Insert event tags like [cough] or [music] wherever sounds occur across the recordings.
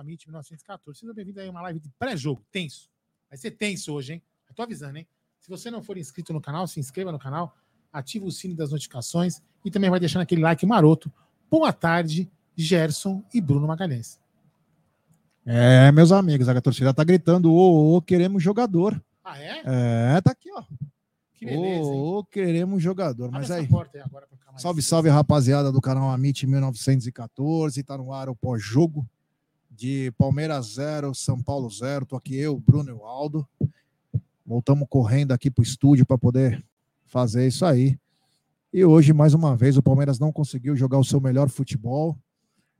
Amit 1914. Sejam bem-vindos aí a uma live de pré-jogo, tenso. Vai ser tenso hoje, hein? Eu tô avisando, hein? Se você não for inscrito no canal, se inscreva no canal, ativa o sino das notificações e também vai deixando aquele like maroto. Boa tarde, Gerson e Bruno Magalhães. É, meus amigos, a torcida tá gritando, ô, ô, queremos jogador. Ah, é? É, tá aqui, ó. Que beleza? Ô, ô, queremos jogador. Abre Mas aí, aí salve, salve, rapaziada do canal Amit 1914. Tá no ar o pós-jogo de Palmeiras 0, São Paulo 0. Tô aqui eu, Bruno e o Aldo. Voltamos correndo aqui pro estúdio para poder fazer isso aí. E hoje, mais uma vez, o Palmeiras não conseguiu jogar o seu melhor futebol.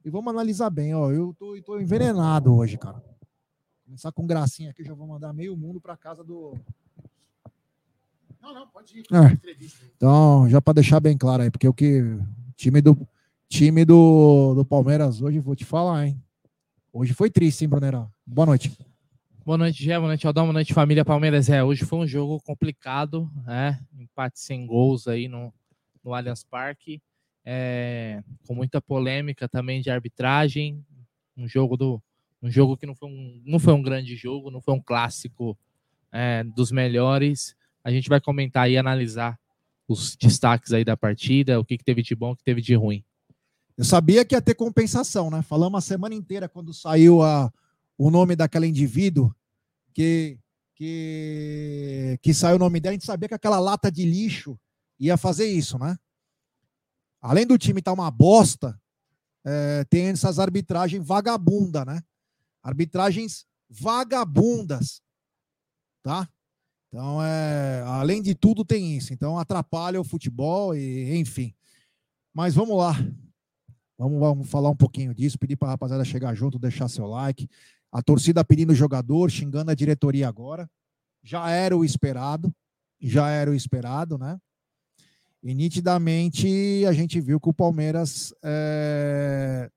E vamos analisar bem, ó. Eu tô, tô envenenado hoje, cara. Começar com gracinha aqui, já vou mandar meio mundo para casa do, Não, não, pode ir. É. Então, já para deixar bem claro aí, porque o que time do time do, do Palmeiras hoje, vou te falar, hein? Hoje foi triste, hein, Brunerão? Boa noite. Boa noite, Gé. Boa noite, Aldão. Boa noite, família Palmeiras. É, hoje foi um jogo complicado, né? Empate sem gols aí no, no Allianz Parque. É, com muita polêmica também de arbitragem. Um jogo do um jogo que não foi um, não foi um grande jogo, não foi um clássico é, dos melhores. A gente vai comentar e analisar os destaques aí da partida, o que, que teve de bom, o que teve de ruim. Eu sabia que ia ter compensação, né? Falamos a semana inteira quando saiu a, o nome daquela indivíduo que, que, que saiu o nome dela, a gente sabia que aquela lata de lixo ia fazer isso, né? Além do time estar uma bosta, é, tem essas arbitragens vagabunda, né? Arbitragens vagabundas, tá? Então, é, além de tudo, tem isso. Então, atrapalha o futebol e, enfim. Mas vamos lá. Vamos, vamos falar um pouquinho disso. Pedir para a rapaziada chegar junto, deixar seu like. A torcida pedindo jogador, xingando a diretoria agora. Já era o esperado. Já era o esperado, né? E nitidamente a gente viu que o Palmeiras é,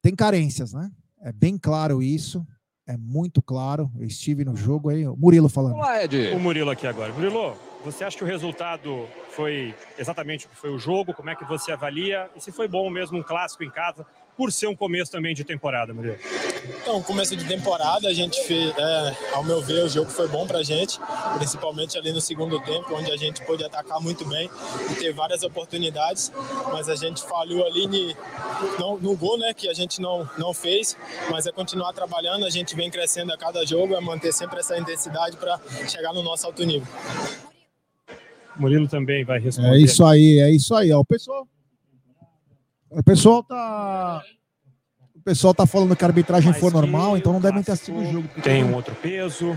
tem carências, né? É bem claro isso. É muito claro. Eu estive no jogo aí. O Murilo falando. Olá, Ed. O Murilo aqui agora. Murilo, você acha que o resultado foi exatamente o que foi o jogo? Como é que você avalia? E se foi bom mesmo um clássico em casa, por ser um começo também de temporada, Murilo? Então, começo de temporada, a gente fez, é, ao meu ver, o jogo foi bom pra gente, principalmente ali no segundo tempo, onde a gente pôde atacar muito bem e ter várias oportunidades, mas a gente falhou ali ni- no, no gol, né, que a gente não, não fez, mas é continuar trabalhando, a gente vem crescendo a cada jogo, é manter sempre essa intensidade para chegar no nosso alto nível. Murilo também vai responder. É isso aí, é isso aí. Ó. O pessoal. O pessoal tá. O pessoal tá falando que a arbitragem Mas foi normal, então não devem ter assistido o jogo. Tem um outro peso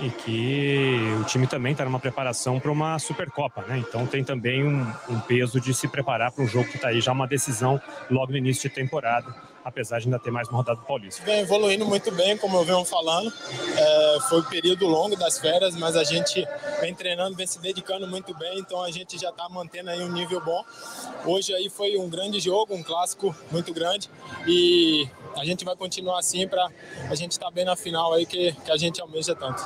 e que o time também está numa preparação para uma Supercopa, né? Então tem também um, um peso de se preparar para um jogo que está aí já uma decisão logo no início de temporada, apesar de ainda ter mais uma rodada do Paulista. Vem evoluindo muito bem, como eu venho falando. É, foi um período longo das férias, mas a gente vem treinando, vem se dedicando muito bem, então a gente já está mantendo aí um nível bom. Hoje aí foi um grande jogo, um clássico muito grande e a gente vai continuar assim para a gente estar bem na final aí que, que a gente almeja tanto.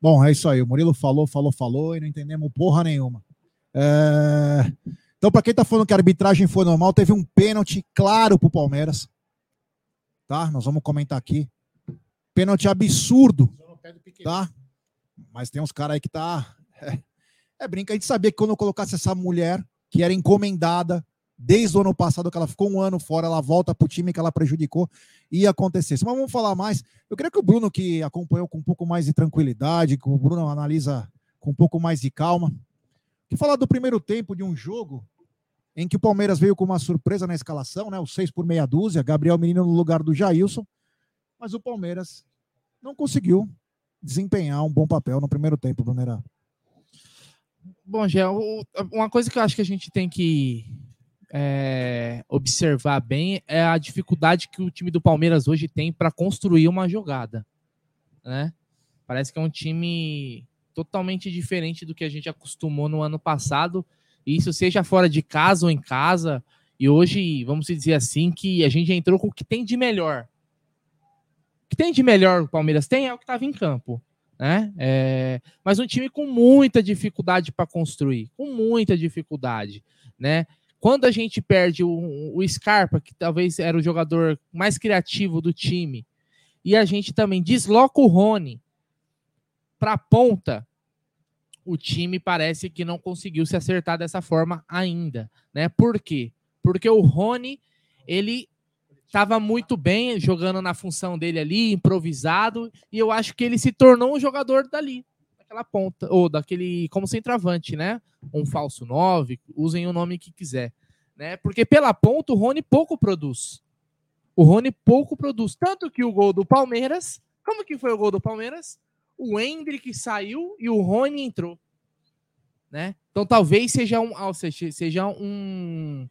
Bom, é isso aí. O Murilo falou, falou, falou e não entendemos porra nenhuma. É, Então, para quem tá falando que a arbitragem foi normal, teve um pênalti claro pro Palmeiras. Tá? Nós vamos comentar aqui. Pênalti absurdo, tá? Mas tem uns caras aí que tá. É, é brinca. A gente sabia que quando eu colocasse essa mulher, que era encomendada desde o ano passado, que ela ficou um ano fora, ela volta pro time que ela prejudicou, ia acontecer. Mas vamos falar mais. Eu queria que o Bruno, que acompanhou com um pouco mais de tranquilidade, que o Bruno analisa com um pouco mais de calma, que falar do primeiro tempo de um jogo em que o Palmeiras veio com uma surpresa na escalação, né? O seis por meia dúzia, Gabriel Menino no lugar do Jailson, mas o Palmeiras não conseguiu desempenhar um bom papel no primeiro tempo, Brunerá. Bom, Gé, uma coisa que eu acho que a gente tem que é, observar bem é a dificuldade que o time do Palmeiras hoje tem para construir uma jogada, né? Parece que é um time totalmente diferente do que a gente acostumou no ano passado, isso seja fora de casa ou em casa. E hoje, vamos dizer assim, que a gente entrou com o que tem de melhor. O que tem de melhor o Palmeiras tem é o que estava em campo, né? É, mas um time com muita dificuldade para construir, com muita dificuldade, né? Quando a gente perde o, o Scarpa, que talvez era o jogador mais criativo do time, e a gente também desloca o Rony para a ponta, o time parece que não conseguiu se acertar dessa forma ainda, né? Por quê? Porque o Rony, ele estava muito bem jogando na função dele ali, improvisado, e eu acho que ele se tornou um jogador dali, daquela ponta, ou daquele como centroavante, né? Um falso 9, usem o nome que quiser, né? Porque pela ponta o Rony pouco produz. O Rony pouco produz, tanto que o gol do Palmeiras, como que foi o gol do Palmeiras? O Hendrick saiu e o Rony entrou, né? Então talvez seja um, seja, seja um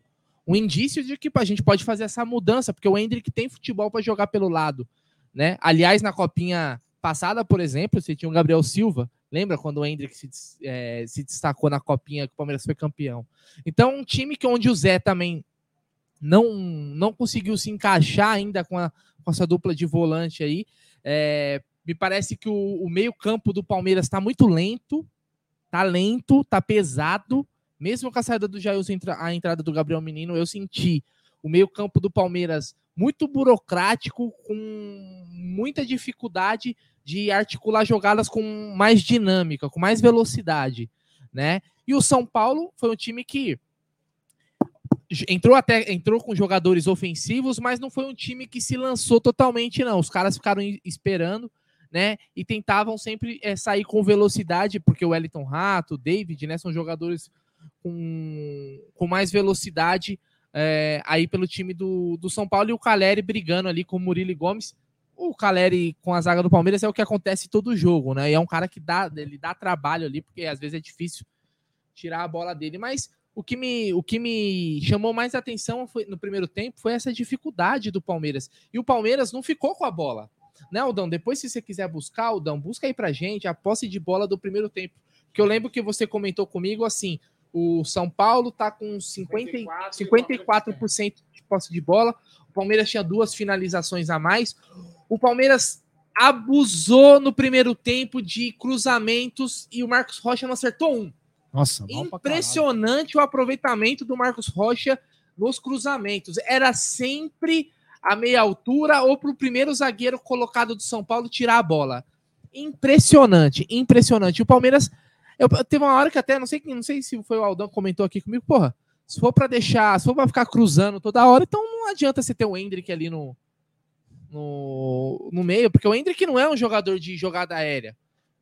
um indício de que a gente pode fazer essa mudança, porque o Hendrick tem futebol para jogar pelo lado, né? Aliás, na copinha passada, por exemplo, você tinha o Gabriel Silva, lembra quando o Hendrick se, é, se destacou na copinha que o Palmeiras foi campeão? Então, um time que onde o Zé também não não conseguiu se encaixar ainda com, a, com essa dupla de volante aí, é, me parece que o, o meio campo do Palmeiras está muito lento, tá lento, tá pesado, mesmo com a saída do Jailson, a entrada do Gabriel Menino, eu senti o meio-campo do Palmeiras muito burocrático, com muita dificuldade de articular jogadas com mais dinâmica, com mais velocidade, né? E o São Paulo foi um time que entrou até entrou com jogadores ofensivos, mas não foi um time que se lançou totalmente não. Os caras ficaram esperando, né? E tentavam sempre é, sair com velocidade, porque o Wellington Rato, o David, né, são jogadores com, com mais velocidade é, aí pelo time do, do São Paulo e o Caleri brigando ali com o Murilo Gomes. O Caleri com a zaga do Palmeiras é o que acontece todo jogo, né? E é um cara que dá, ele dá trabalho ali, porque às vezes é difícil tirar a bola dele. Mas o que me, o que me chamou mais atenção foi, no primeiro tempo foi essa dificuldade do Palmeiras. E o Palmeiras não ficou com a bola. Né, Aldão? Depois, se você quiser buscar, Aldão, busca aí pra gente a posse de bola do primeiro tempo. Que eu lembro que você comentou comigo assim: o São Paulo está com 50, 54%, 54% de posse de bola. O Palmeiras tinha duas finalizações a mais. O Palmeiras abusou no primeiro tempo de cruzamentos e o Marcos Rocha não acertou um. Nossa, impressionante o aproveitamento do Marcos Rocha nos cruzamentos. Era sempre a meia altura ou para o primeiro zagueiro colocado do São Paulo tirar a bola. Impressionante, impressionante. O Palmeiras eu, teve uma hora que até, não sei, não sei se foi o Aldão que comentou aqui comigo, porra, se for para deixar, se for para ficar cruzando toda hora, então não adianta você ter o Hendrick ali no, no, no meio, porque o Hendrick não é um jogador de jogada aérea,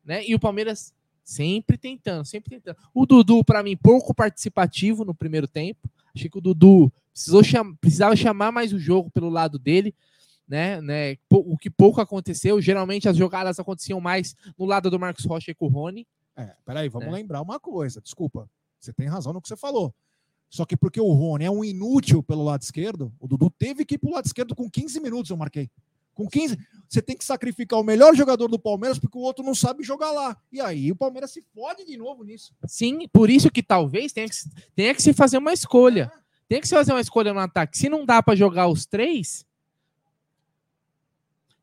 né? E o Palmeiras sempre tentando, sempre tentando. O Dudu, para mim, pouco participativo no primeiro tempo. Achei que o Dudu precisou cham precisava chamar mais o jogo pelo lado dele. Né, né, o que pouco aconteceu. Geralmente as jogadas aconteciam mais no lado do Marcos Rocha e com o Rony. É, peraí, vamos é. lembrar uma coisa. Desculpa, você tem razão no que você falou. Só que porque o Rony é um inútil pelo lado esquerdo, o Dudu teve que ir pro lado esquerdo com 15 minutos, eu marquei. Com 15, você tem que sacrificar o melhor jogador do Palmeiras porque o outro não sabe jogar lá. E aí o Palmeiras se fode de novo nisso. Sim, por isso que talvez tenha que, tenha que se fazer uma escolha. É. Tem que se fazer uma escolha no ataque. Se não dá para jogar os três,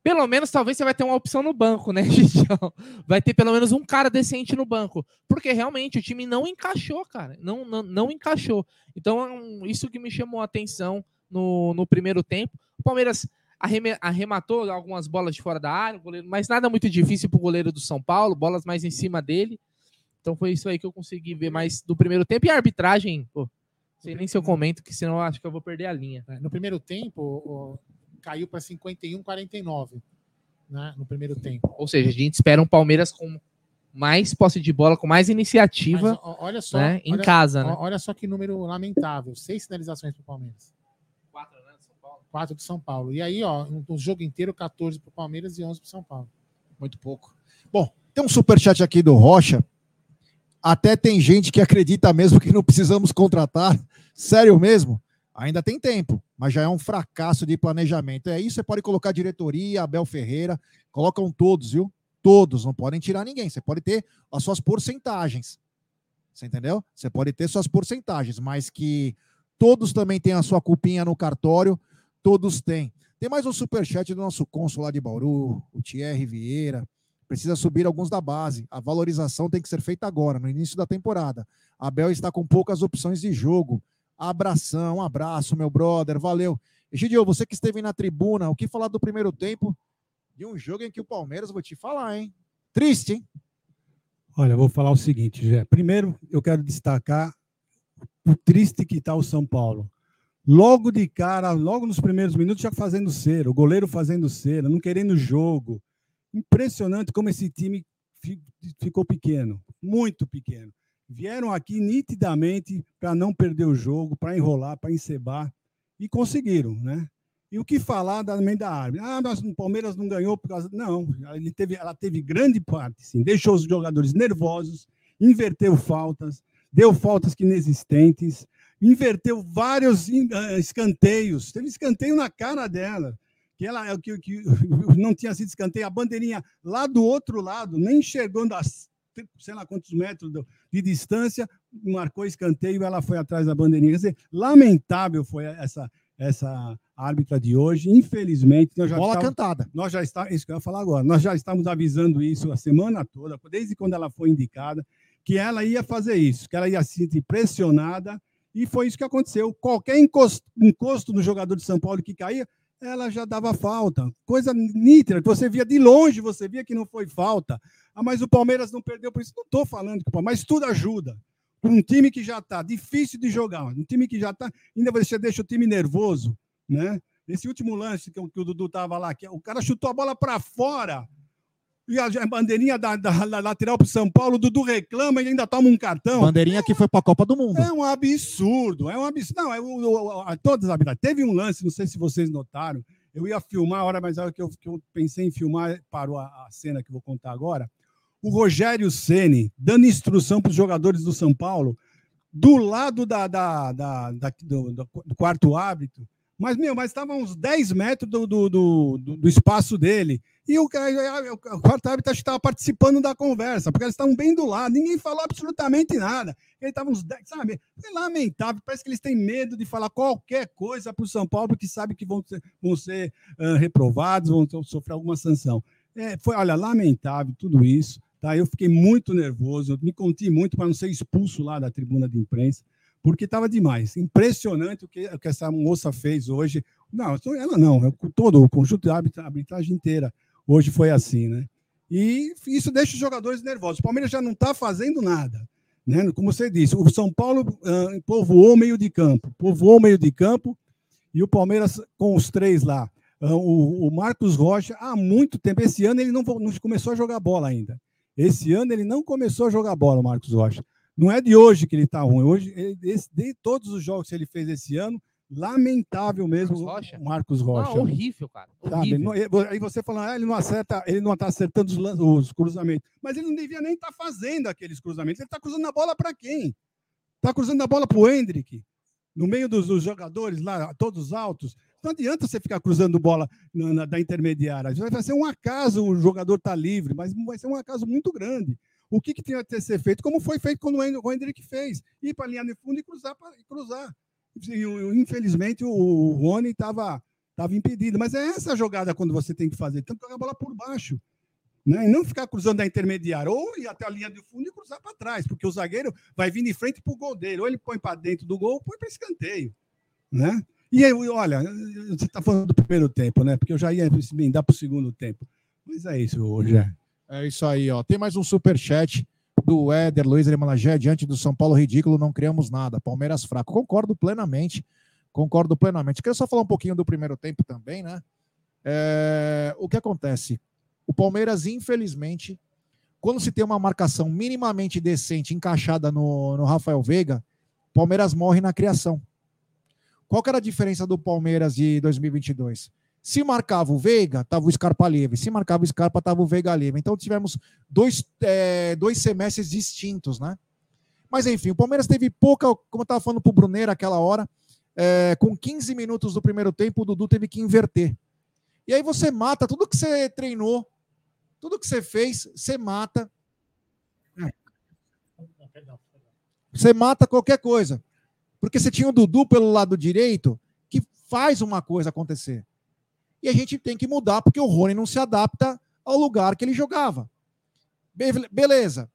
pelo menos talvez você vai ter uma opção no banco, né, [laughs] Gidião? Vai ter pelo menos um cara decente no banco. Porque realmente o time não encaixou, cara. Não, não, não encaixou. Então, isso que me chamou a atenção no, no primeiro tempo. O Palmeiras arrematou algumas bolas de fora da área, goleiro, mas nada muito difícil para o goleiro do São Paulo, bolas mais em cima dele. Então foi isso aí que eu consegui ver mais do primeiro tempo. E a arbitragem, pô, sei nem se eu comento, que senão eu acho que eu vou perder a linha. É, no primeiro tempo, caiu para 51, 49 né, no primeiro tempo. Ou seja, a gente espera um Palmeiras com mais posse de bola, com mais iniciativa Mas, olha só, né, em olha, casa. Né? Olha só que número lamentável: seis sinalizações para o Palmeiras. Quatro, né? São Paulo. Quatro do São Paulo. E aí, ó, o jogo inteiro, 14 para o Palmeiras e 11 para o São Paulo. Muito pouco. Bom, tem um superchat aqui do Rocha. Até tem gente que acredita mesmo que não precisamos contratar. Sério mesmo? Ainda tem tempo, mas já é um fracasso de planejamento. É isso, você pode colocar diretoria, Abel Ferreira, colocam todos, viu? Todos, não podem tirar ninguém. Você pode ter as suas porcentagens. Você entendeu? Você pode ter suas porcentagens, mas que todos também têm a sua cupinha no cartório, todos têm. Tem mais um superchat do nosso cônsul lá de Bauru, o Thierry Vieira. Precisa subir alguns da base. A valorização tem que ser feita agora, no início da temporada. Abel está com poucas opções de jogo Abração, um abraço, meu brother, valeu. Egidio, você que esteve na tribuna, o que falar do primeiro tempo de um jogo em que o Palmeiras, vou te falar, hein? Triste, hein? Olha, vou falar o seguinte, Jé. Primeiro, eu quero destacar o triste que está o São Paulo. Logo de cara, logo nos primeiros minutos, já fazendo cera, o goleiro fazendo cera, não querendo jogo. Impressionante como esse time ficou pequeno, muito pequeno. Vieram aqui nitidamente para não perder o jogo, para enrolar, para encebar, e conseguiram, né? E o que falar também da Arme? Ah, nós, o Palmeiras não ganhou por causa. Não, ele teve, ela teve grande parte, sim. Deixou os jogadores nervosos, inverteu faltas, deu faltas inexistentes, inverteu vários ah, escanteios. Teve escanteio na cara dela que ela que, que [laughs] não tinha sido escanteio, a bandeirinha lá do outro lado, nem enxergando as sei lá quantos metros de distância, marcou escanteio e ela foi atrás da bandeirinha. Quer dizer, lamentável foi essa essa árbitra de hoje. Infelizmente, nós já bola estávamos, cantada. Nós já está, isso que eu ia falar agora. Nós já estamos avisando isso a semana toda, desde quando ela foi indicada, que ela ia fazer isso, que ela ia se sentir pressionada, e foi isso que aconteceu. Qualquer encosto, encosto no jogador de São Paulo que caía, ela já dava falta. Coisa nítida, você via de longe, você via que não foi falta. Ah, mas o Palmeiras não perdeu por isso. Não estou falando que o Palmeiras, mas tudo ajuda. Um time que já está difícil de jogar, um time que já está, ainda você deixa o time nervoso, né? Esse último lance que, que o Dudu estava lá, que o cara chutou a bola para fora e a bandeirinha da, da, da lateral para o São Paulo, o Dudu reclama e ainda toma um cartão. Bandeirinha é, que foi para a Copa do Mundo. É um absurdo, é um absurdo. Não, é o, todas as Teve um lance, não sei se vocês notaram, eu ia filmar a hora, mas a hora que eu, que eu pensei em filmar, parou a, a cena que eu vou contar agora. O Rogério Ceni dando instrução para os jogadores do São Paulo, do lado da, da, da, da do, do, quarto árbitro, mas, meu, mas estava uns 10 metros do, do, do, do espaço dele. E o, o quarto árbitro estava participando da conversa, porque eles estavam bem do lado, ninguém falou absolutamente nada. Ele estava uns 10, sabe? É lamentável, parece que eles têm medo de falar qualquer coisa para o São Paulo, porque sabe que vão ser, vão ser uh, reprovados, vão sofrer alguma sanção. É, foi, olha, lamentável tudo isso. Tá? Eu fiquei muito nervoso, me conti muito para não ser expulso lá da tribuna de imprensa, porque estava demais. Impressionante o que, o que essa moça fez hoje. Não, ela não, todo o conjunto da arbitragem inteira Hoje foi assim, né? E isso deixa os jogadores nervosos. O Palmeiras já não está fazendo nada. Né? Como você disse, o São Paulo uh, povoou meio de campo, povoou meio de campo, e o Palmeiras com os três lá. Uh, o, o, Marcos Rocha, há muito tempo, esse ano ele não, não, começou a jogar bola ainda. Esse ano ele não começou a jogar bola, o Marcos Rocha. Não é de hoje que ele está ruim. Hoje, esse, de todos os jogos que ele fez esse ano, lamentável mesmo Marcos Rocha. Marcos Rocha. Ah, horrível, cara. Horrível. Não, aí você falando, ah, ele não acerta, ele não está acertando os, os, cruzamentos. Mas ele não devia nem estar tá fazendo aqueles cruzamentos. Ele está cruzando a bola para quem? Está cruzando a bola para o Hendrick, no meio dos, dos, jogadores lá, todos altos. Não adianta você ficar cruzando bola na, na, da intermediária. Vai ser um acaso o jogador está livre, mas vai ser um acaso muito grande. O que, que tinha que ser feito? Como foi feito quando o Hendrick fez? Ir para a linha de fundo e cruzar. Pra, e cruzar. Infelizmente, o Rony estava tava impedido. Mas é essa jogada quando você tem que fazer. Tem que jogar a bola por baixo. Né? E não ficar cruzando a intermediária, ou ir até a linha de fundo e cruzar para trás, porque o zagueiro vai vir de frente para o gol dele, ou ele põe para dentro do gol, ou põe para escanteio. Né? E aí, olha, você está falando do primeiro tempo, né? Porque eu já ia emendar para o segundo tempo. Mas é isso hoje. É. isso aí, ó. Tem mais um super chat do Éder, Luiz Lemalagé, diante do São Paulo ridículo, não criamos nada. Palmeiras fraco. Concordo plenamente. Concordo plenamente. Queria só falar um pouquinho do primeiro tempo também, né? É, o que acontece? O Palmeiras, infelizmente, quando se tem uma marcação minimamente decente encaixada no, no Rafael Veiga, Palmeiras morre na criação. Qual que era a diferença do Palmeiras de 2022? Se marcava o Veiga, tava o Scarpa livre. Se marcava o Scarpa, tava o Veiga livre. Então tivemos dois, é, dois semestres distintos, né? Mas enfim, o Palmeiras teve pouca, como eu estava falando para o Bruneiro aquela hora, é, com 15 minutos do primeiro tempo, o Dudu teve que inverter. E aí você mata tudo que você treinou, tudo que você fez, você mata. Você mata qualquer coisa. Porque você tinha o Dudu pelo lado direito que faz uma coisa acontecer e a gente tem que mudar porque o Rony não se adapta ao lugar que ele jogava. Be beleza.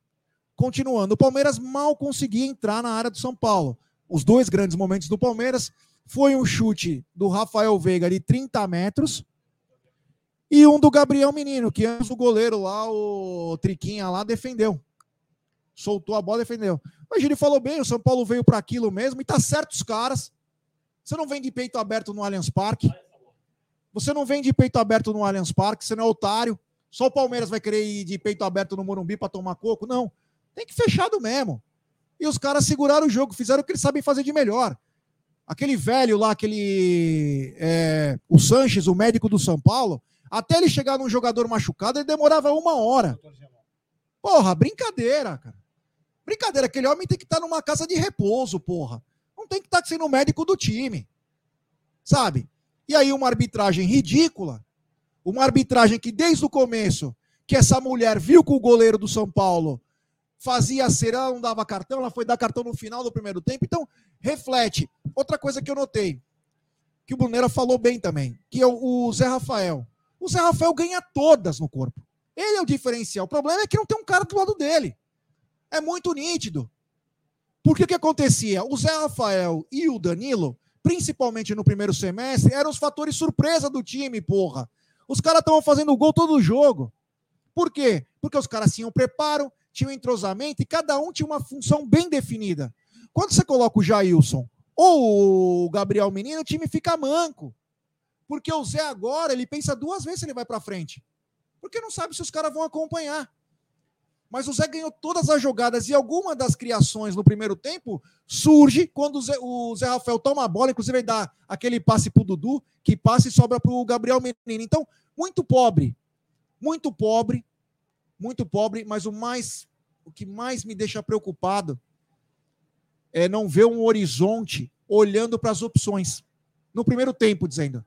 Continuando, o Palmeiras mal conseguia entrar na área do São Paulo. os dois grandes momentos do Palmeiras foi um chute do Rafael Veiga de 30 metros e um do Gabriel Menino, que antes o goleiro lá, o Triquinha lá, defendeu. Soltou a bola defendeu. Mas ele falou bem, o São Paulo veio para aquilo mesmo, e tá certo os caras. Você não vem de peito aberto no Allianz Parque. Você não vem de peito aberto no Allianz Parque, você não é otário. Só o Palmeiras vai querer ir de peito aberto no Morumbi para tomar coco? Não. Tem que fechado mesmo. E os caras seguraram o jogo, fizeram o que eles sabem fazer de melhor. Aquele velho lá, aquele. É, o Sanches, o médico do São Paulo, até ele chegar num jogador machucado, ele demorava uma hora. Porra, brincadeira, cara. Brincadeira, aquele homem tem que estar numa casa de repouso, porra. Não tem que estar sendo o médico do time. Sabe? E aí uma arbitragem ridícula, uma arbitragem que desde o começo, que essa mulher viu que o goleiro do São Paulo fazia ser, não dava cartão, ela foi dar cartão no final do primeiro tempo. Então, reflete. Outra coisa que eu notei, que o Brunera falou bem também, que é o Zé Rafael. O Zé Rafael ganha todas no corpo. Ele é o diferencial. O problema é que não tem um cara do lado dele. É muito nítido. Porque o que acontecia? O Zé Rafael e o Danilo, principalmente no primeiro semestre, eram os fatores surpresa do time, porra. Os caras estavam fazendo gol todo jogo. Por quê? Porque os caras tinham preparo, tinham entrosamento e cada um tinha uma função bem definida. Quando você coloca o Jailson ou o Gabriel Menino, o time fica manco. Porque o Zé agora, ele pensa duas vezes se ele vai para frente. Porque não sabe se os caras vão acompanhar. Mas o Zé ganhou todas as jogadas e alguma das criações no primeiro tempo surge quando o Zé, o Zé Rafael toma a bola, inclusive ele dá aquele passe pro Dudu, que passa e sobra pro Gabriel Menino. Então, muito pobre. Muito pobre. Muito pobre, mas o mais o que mais me deixa preocupado é não ver um horizonte olhando para as opções. No primeiro tempo, dizendo: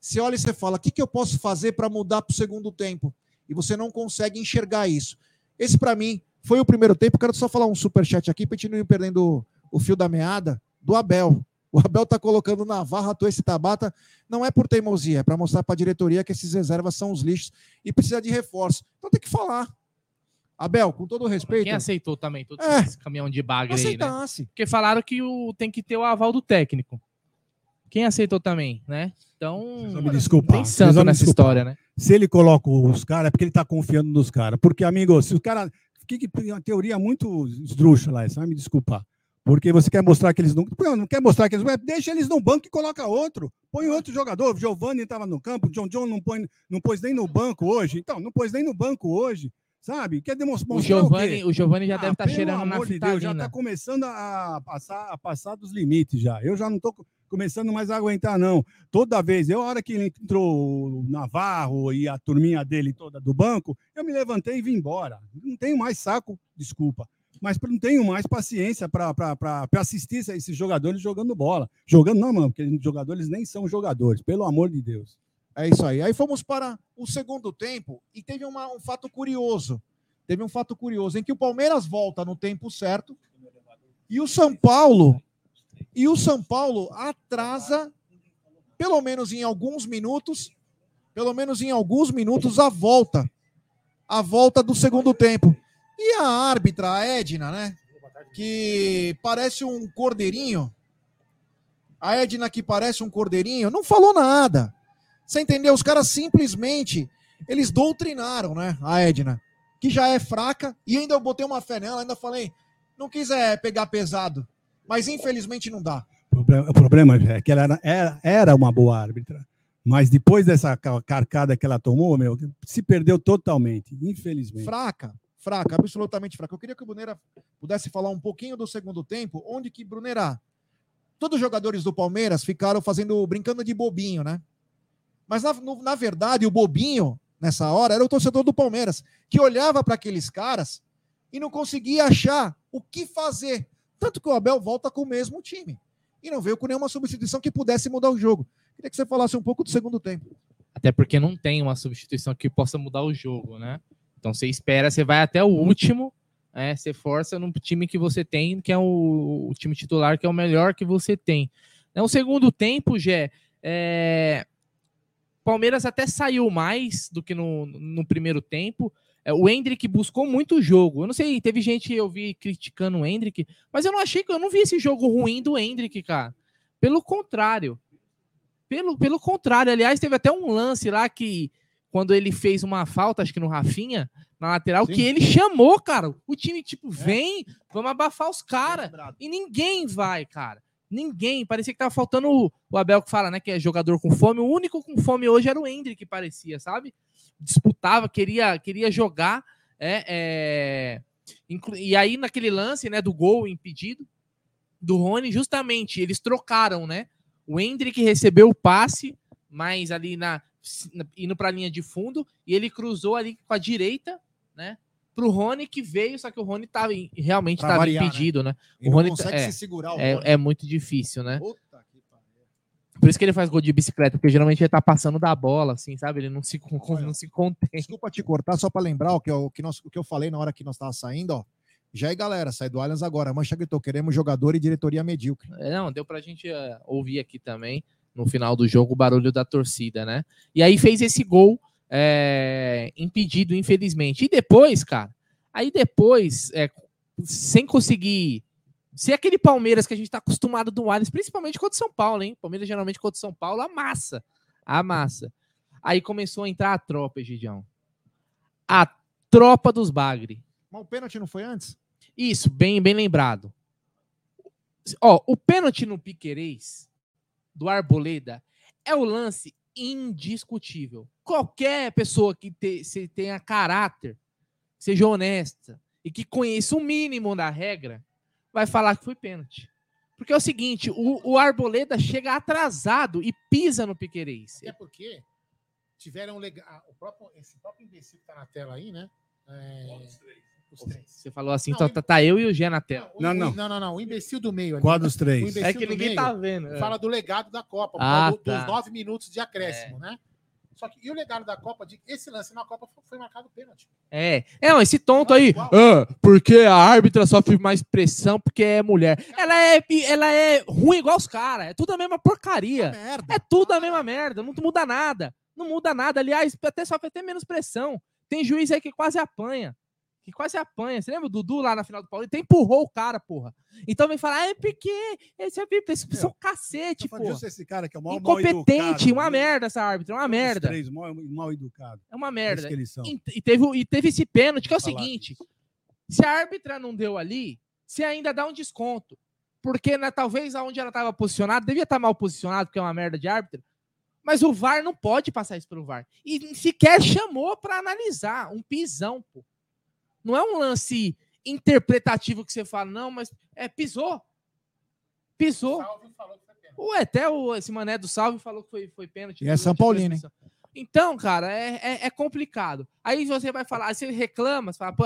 você olha e você fala, o que, que eu posso fazer para mudar para o segundo tempo? E você não consegue enxergar isso. Esse, para mim, foi o primeiro tempo. Quero só falar um super chat aqui para a gente não ir perdendo o fio da meada do Abel. O Abel está colocando Navarra, esse Tabata. Não é por teimosia, é para mostrar para a diretoria que esses reservas são os lixos e precisa de reforço. Então tem que falar. Abel, com todo o respeito. Quem aceitou também todo é, esse caminhão de bagre aí, né? Porque falaram que o, tem que ter o aval do técnico. Quem aceitou também, né? Então, me desculpar. tem santo nessa história, né? Se ele coloca os caras, é porque ele tá confiando nos caras. Porque, amigo, se o cara. Que, que uma teoria muito esdrúxula essa, vai me desculpar. Porque você quer mostrar que eles não. Não quer mostrar que eles. Deixa eles no banco e coloca outro. Põe outro jogador. Giovanni estava no campo, John John não, põe, não pôs nem no banco hoje. Então, não pôs nem no banco hoje. Sabe? Quer demonstrar o Giovanni, o, Giovanni já ah, deve estar tá cheirando na de Deus, já está começando a passar, a passar dos limites já. Eu já não estou começando mais a aguentar, não. Toda vez, eu, a hora que entrou o Navarro e a turminha dele toda do banco, eu me levantei e vim embora. Não tenho mais saco, desculpa. Mas não tenho mais paciência para assistir esses jogadores jogando bola. Jogando, não, mano, porque jogadores nem são jogadores, pelo amor de Deus. É isso aí. Aí fomos para o segundo tempo e teve uma, um fato curioso. Teve um fato curioso em que o Palmeiras volta no tempo certo e o São Paulo e o São Paulo atrasa pelo menos em alguns minutos, pelo menos em alguns minutos a volta, a volta do segundo tempo. E a árbitra, a Edna, né, que parece um cordeirinho, a Edna que parece um cordeirinho, não falou nada. Você entendeu? Os caras simplesmente eles doutrinaram, né? A Edna, que já é fraca, e ainda eu botei uma fé nela, ainda falei, não quis é, pegar pesado, mas infelizmente não dá. O problema é que ela era, era, era uma boa árbitra, mas depois dessa carcada que ela tomou, meu, se perdeu totalmente, infelizmente. Fraca, fraca, absolutamente fraca. Eu queria que o Brunera pudesse falar um pouquinho do segundo tempo, onde que Brunera, todos os jogadores do Palmeiras ficaram fazendo, brincando de bobinho, né? Mas, na, no, na verdade, o bobinho, nessa hora, era o torcedor do Palmeiras, que olhava para aqueles caras e não conseguia achar o que fazer. Tanto que o Abel volta com o mesmo time. E não veio com nenhuma substituição que pudesse mudar o jogo. Queria que você falasse um pouco do segundo tempo. Até porque não tem uma substituição que possa mudar o jogo, né? Então você espera, você vai até o último, é, você força no time que você tem, que é o, o time titular, que é o melhor que você tem. No segundo tempo, Gé, é, Palmeiras até saiu mais do que no, no primeiro tempo. É, o Hendrick buscou muito o jogo. Eu não sei, teve gente que eu vi criticando o Hendrick, mas eu não achei que eu não vi esse jogo ruim do Hendrick, cara. Pelo contrário. Pelo, pelo contrário, aliás, teve até um lance lá que quando ele fez uma falta, acho que no Rafinha, na lateral, Sim. que ele chamou, cara. O time, tipo, vem, vamos abafar os caras. E ninguém vai, cara. Ninguém. Parecia que tava faltando o, o Abel que fala, né? Que é jogador com fome. O único com fome hoje era o Hendrick, parecia, sabe? Disputava, queria, queria jogar. É, é, E aí, naquele lance, né, do gol impedido do Rony, justamente, eles trocaram, né? O Hendrick recebeu o passe, mas ali na, indo para a linha de fundo, e ele cruzou ali com a direita, né? Pro Rony que veio, só que o Rony tava, realmente estava né? impedido, né? E O Rony consegue é, se segurar o Rony. É, é muito difícil, né? Pariu. Por isso que ele faz gol de bicicleta, porque geralmente ele tá passando da bola, assim, sabe? Ele não se, Olha. não se contém. Desculpa te cortar, só para lembrar o que, eu, o, que nós, o que eu falei na hora que nós tava saindo, ó. Já aí, galera, sai do Allianz agora. Mancha gritou, queremos jogador e diretoria medíocre. É, Não, deu pra gente eh, ouvir aqui também, no final do jogo, o barulho da torcida, né? E aí fez esse gol eh, impedido, infelizmente. E depois, cara, aí depois, eh, sem conseguir ser aquele Palmeiras que a gente tá acostumado do Allianz, principalmente contra o São Paulo, hein? Palmeiras geralmente contra o São Paulo amassa, amassa. Aí começou a entrar a tropa, Gidião. A tropa dos Bagre. Mas o pênalti não foi antes? Isso, bem, bem lembrado. Ó, o pênalti no Piquerez do Arboleda é o lance indiscutível. Qualquer pessoa que te- se tenha caráter, seja honesta e que conheça o mínimo da regra, vai falar que foi pênalti. Porque é o seguinte, o, o Arboleda chega atrasado e pisa no Piquerez. Até porque tiveram legal. O próprio, esse próprio imbecil que tá na tela aí, né? É, os três. Você falou assim, Não, tá, tá- tá eu e o Gé na tela. Não, o- não. não, não, não. O imbecil do meio ali. Qual dos três? É que ninguém meio tá vendo. é. Fala do legado da Copa, Ah, do- tá. dos nove minutos de acréscimo, né? Só que e o legado da Copa, de, esse lance na Copa foi, foi marcado pênalti. É, é, esse tonto aí, ah, porque a árbitra sofre mais pressão porque é mulher. Ela é, ela é ruim igual os caras, é tudo a mesma porcaria. Merda. É tudo a mesma merda, não muda nada. Não muda nada, aliás, até sofre até menos pressão. Tem juiz aí que quase apanha. Que quase apanha. Você lembra o Dudu lá na final do até empurrou o cara, porra. Então vem falar, é porque esse é esse Meu, são cacete, Tá justo esse cara que é o maior Incompetente, educado, uma né? merda essa árbitra, uma merda. Três mal, mal educado. É uma É merda. E, e teve, e teve esse pênalti, que é o seguinte: disso. se a árbitra não deu ali, você ainda dá um desconto. Porque né, talvez aonde ela estava posicionada, devia estar mal posicionado, porque é uma merda de árbitra. Mas o VAR não pode passar isso pelo VAR. E sequer chamou para analisar. Um pisão, pô. Não é um lance interpretativo que você fala, não, mas é pisou. Pisou. Salve falou que foi pênalti. Ué, até o, esse mané do Salve falou que foi, foi pênalti. E é São Paulino, hein? Então, cara, é, é, é complicado. Aí você vai falar, aí você reclama, você fala, pô,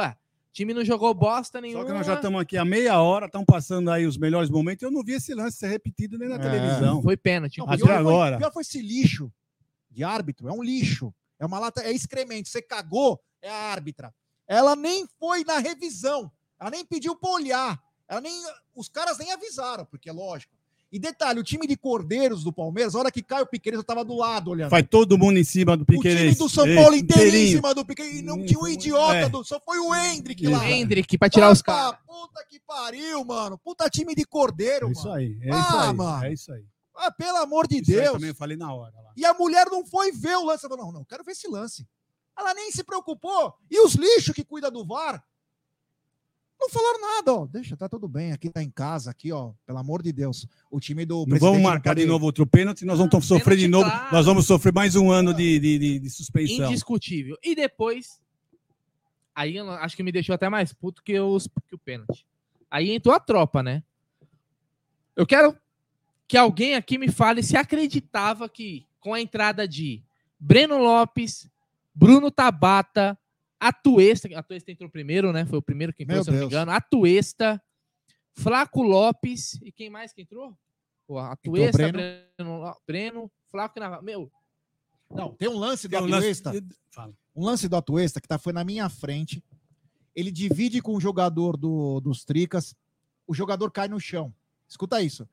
time não jogou bosta nenhuma. Só que nós já estamos aqui há meia hora, estão passando aí os melhores momentos. Eu não vi esse lance ser repetido nem na É. televisão. Foi pênalti. Não, Até pior, agora. Foi, pior foi esse lixo de árbitro. É um lixo. É uma lata, é excremento. Você cagou, é a árbitra. Ela nem foi na revisão. Ela nem pediu pra olhar. Ela nem, os caras nem avisaram, porque é lógico. E detalhe, o time de Cordeiros do Palmeiras, a hora que cai o Piqueires, eu tava do lado olhando. Vai todo mundo em cima do o time Piqueires. do São Paulo inteirinho em cima do Piqueires. E não tinha um idiota, É. do, só foi o Hendrick Isso. lá. Hendrick pra tirar os Ah, caras. Puta que pariu, mano. Puta time de Cordeiro, É isso mano. aí, é Ah, isso aí. mano. É isso aí. Ah, pelo amor de Isso aí Deus. também eu falei na hora lá. E a mulher não foi ver o lance. Ela falou, não, não, quero ver esse lance. Ela nem se preocupou. E os lixos que cuida do VAR? Não falaram nada, ó. Deixa, tá tudo bem. Aqui tá em casa, aqui, ó. Pelo amor de Deus. O time do. Não presidente vamos marcar pode- de novo outro pênalti, nós vamos sofrer de novo. claro. Nós vamos sofrer mais um ano de, de, de- de suspensão. Indiscutível. E depois, aí acho que me deixou até mais puto que, os, que o pênalti. Aí entrou a tropa, né? Eu quero que alguém aqui me fale se acreditava que com a entrada de Breno Lopes, Bruno Tabata, Atuesta, a Atuesta entrou primeiro, né? Foi o primeiro que entrou, Meu se eu não me Deus. engano. Atuesta, Flaco Lopes e quem mais que entrou? Pô, Atuesta, Breno. Breno, Lo- Breno, Flaco e Navarro. Meu, Não, tem um lance do um lance- Atuesta. Um lance do Atuesta que tá, foi na minha frente. Ele divide com o jogador do, dos Tricas. O jogador cai no chão. Escuta isso.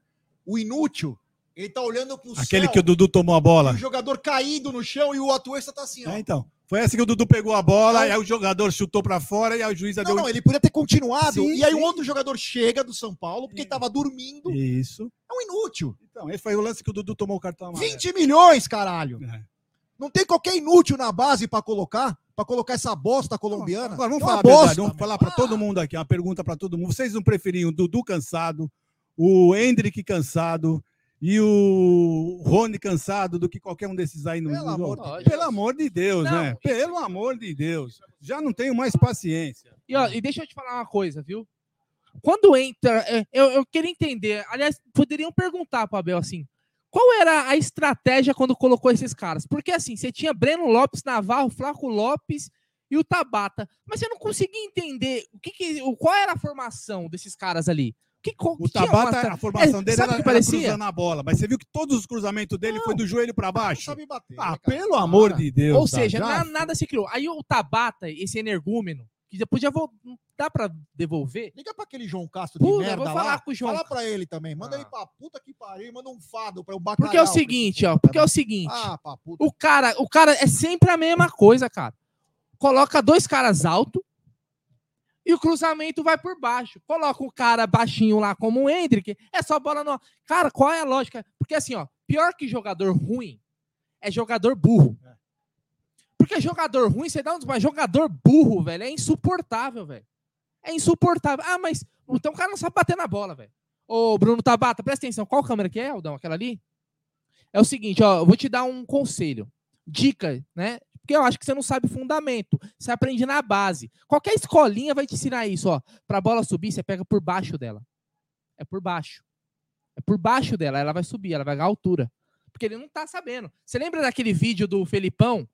O inútil, ele tá olhando pro Aquele céu. que o Dudu tomou a bola. O jogador caído no chão e o Atuesta tá assim, ó. É, então. Foi essa que o Dudu pegou a bola, e aí o jogador chutou pra fora e aí o juiz Não, deu. não, ele podia ter continuado. Sim, e aí um sim. outro jogador chega do São Paulo, porque Sim. tava dormindo. Isso. É um inútil. Então, esse foi o lance que o Dudu tomou o cartão amarelo. 20 milhões, caralho. É. Não tem qualquer inútil na base pra colocar, Pra colocar essa bosta colombiana. Agora vamos É falar bosta, vamos falar para todo mundo aqui, uma pergunta para todo mundo. Vocês não preferiam o Dudu cansado, o Hendrick cansado e o Rony cansado do que qualquer um desses aí no Pelo no amor jogo? de Deus. Pelo amor de Deus, Não, né? Pelo amor de Deus. Já não tenho mais paciência. E, ó, e deixa eu te falar uma coisa, viu? Quando entra, é, eu, eu queria entender. Aliás, poderiam perguntar para Abel assim: qual era a estratégia quando colocou esses caras? Porque assim, você tinha Breno Lopes, Navarro, Flaco Lopes e o Tabata, mas você não conseguia entender o que, que o- qual era a formação desses caras ali. Que, O tinha Tabata, a formação É, dele era, o que era parecia? cruzando a bola, mas você viu que todos os cruzamentos dele foi do joelho para não baixo. sabe bater, Ah, né, pelo amor de Deus. Ou tá? seja, Já na- nada se criou. Aí o Tabata, esse energúmeno, que já podia vol- não dá para devolver. Liga pra aquele João Castro de Puta, merda vou falar lá. com o João. Fala pra ele também. Manda Ah. ele pra puta que pariu. Manda um fado pra o bacalhau. Porque é o pra seguinte, ó. Porque é o seguinte. Ah, pra puta. O cara, o cara é sempre a mesma coisa, cara. Coloca dois caras altos e o cruzamento vai por baixo. Coloca o cara baixinho lá como o Hendrick, é só bola no. Cara, qual é a lógica? Porque assim, ó, pior que jogador ruim é jogador burro. Porque jogador ruim, você dá um mas jogador burro, velho, é insuportável, velho. É insuportável. Ah, mas então o cara não sabe bater na bola, velho. Ô, Bruno Tabata, presta atenção. Qual câmera que é, Aldão? Aquela ali? É o seguinte, ó, eu vou te dar um conselho. Dica, né? Porque eu acho que você não sabe fundamento. Você aprende na base. Qualquer escolinha vai te ensinar isso, ó. Pra bola subir, você pega por baixo dela. É por baixo. É por baixo dela, ela vai subir, ela vai ganhar altura. Porque ele não tá sabendo. Você lembra daquele vídeo do Felipão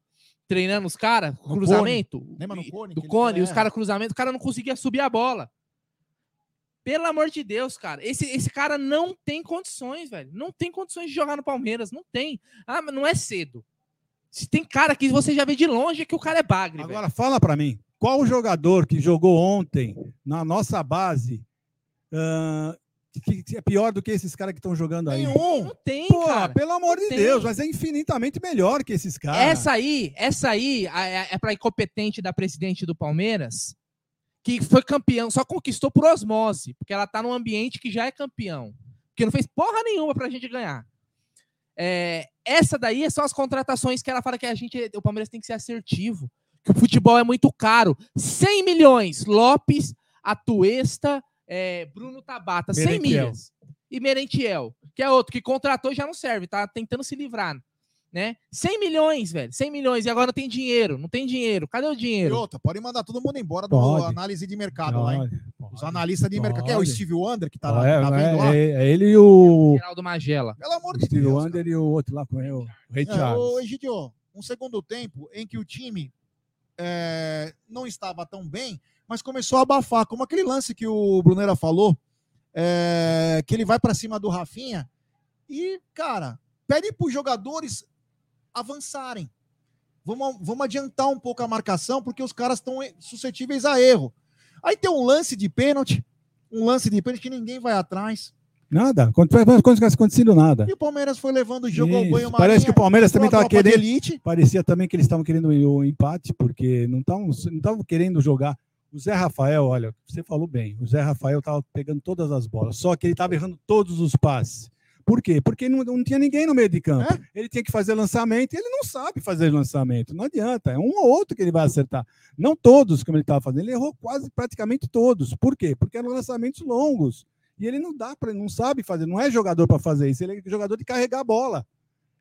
treinando os caras, cruzamento? Lembra no Cone? Do Cone, é. os caras cruzamento, o cara não conseguia subir a bola. Pelo amor de Deus, cara. Esse, esse cara não tem condições, velho. Não tem condições de jogar no Palmeiras. Não tem. Ah, mas não é cedo. Se tem cara que você já vê de longe que o cara é bagre, velho. Agora fala para mim, qual o jogador que jogou ontem na nossa base ah, que, que é pior do que esses caras que estão jogando aí? Nenhum. Não tem, Pô, cara. pelo amor de tem. Deus, mas é infinitamente melhor que esses caras. Essa aí, essa aí é, é para incompetente da presidente do Palmeiras, que foi campeão, só conquistou por osmose, porque ela tá num ambiente que já é campeão, porque não fez porra nenhuma pra gente ganhar. É, essa daí são as contratações que ela fala que a gente, o Palmeiras tem que ser assertivo, que o futebol é muito caro. 100 milhões, Lopes, Atuesta, é, Bruno Tabata, 100 Merentiel. milhas. E Merentiel, que é outro que contratou e já não serve, tá tentando se livrar né? 100 milhões, velho. 100 milhões. E agora não tem dinheiro. Não tem dinheiro. Cadê o E dinheiro? outra, pode mandar todo mundo embora do Pode. análise de mercado lá, hein? Pode, Os pode. analistas de mercado. Que é o Pode. Steve Wonder que tá, lá, é, tá é, vendo lá? é- é ele e o Geraldo Magela. Pelo amor o de Steve Deus. Wonder e o outro lá com ele, o Rei É, Charles. ô, Egidio, um segundo tempo em que o time é, não estava tão bem, mas começou a abafar, como aquele lance que o Brunera falou, é, que ele vai para cima do Rafinha e, cara, pede para os jogadores avançarem. Vamos, vamos adiantar um pouco a marcação, porque os caras estão suscetíveis a erro. Aí tem um lance de pênalti, um lance de pênalti que ninguém vai atrás. Nada, acontecido nada. E o Palmeiras foi levando o jogo ao Isso, banho Parece que o Palmeiras também estava querendo. elite. Parecia também que eles estavam querendo o empate, porque não estavam querendo jogar. O Zé Rafael, olha, você falou bem, o Zé Rafael estava pegando todas as bolas, só que ele estava errando todos os passes. Por quê? Porque não, não tinha ninguém no meio de campo. É? Ele tinha que fazer lançamento e ele não sabe fazer lançamento. Não adianta, é um ou outro que ele vai acertar. Não todos, como ele estava fazendo. Ele errou quase praticamente todos. Por quê? Porque eram lançamentos longos. E ele não dá para, não sabe fazer, não é jogador para fazer isso, ele é jogador de carregar a bola.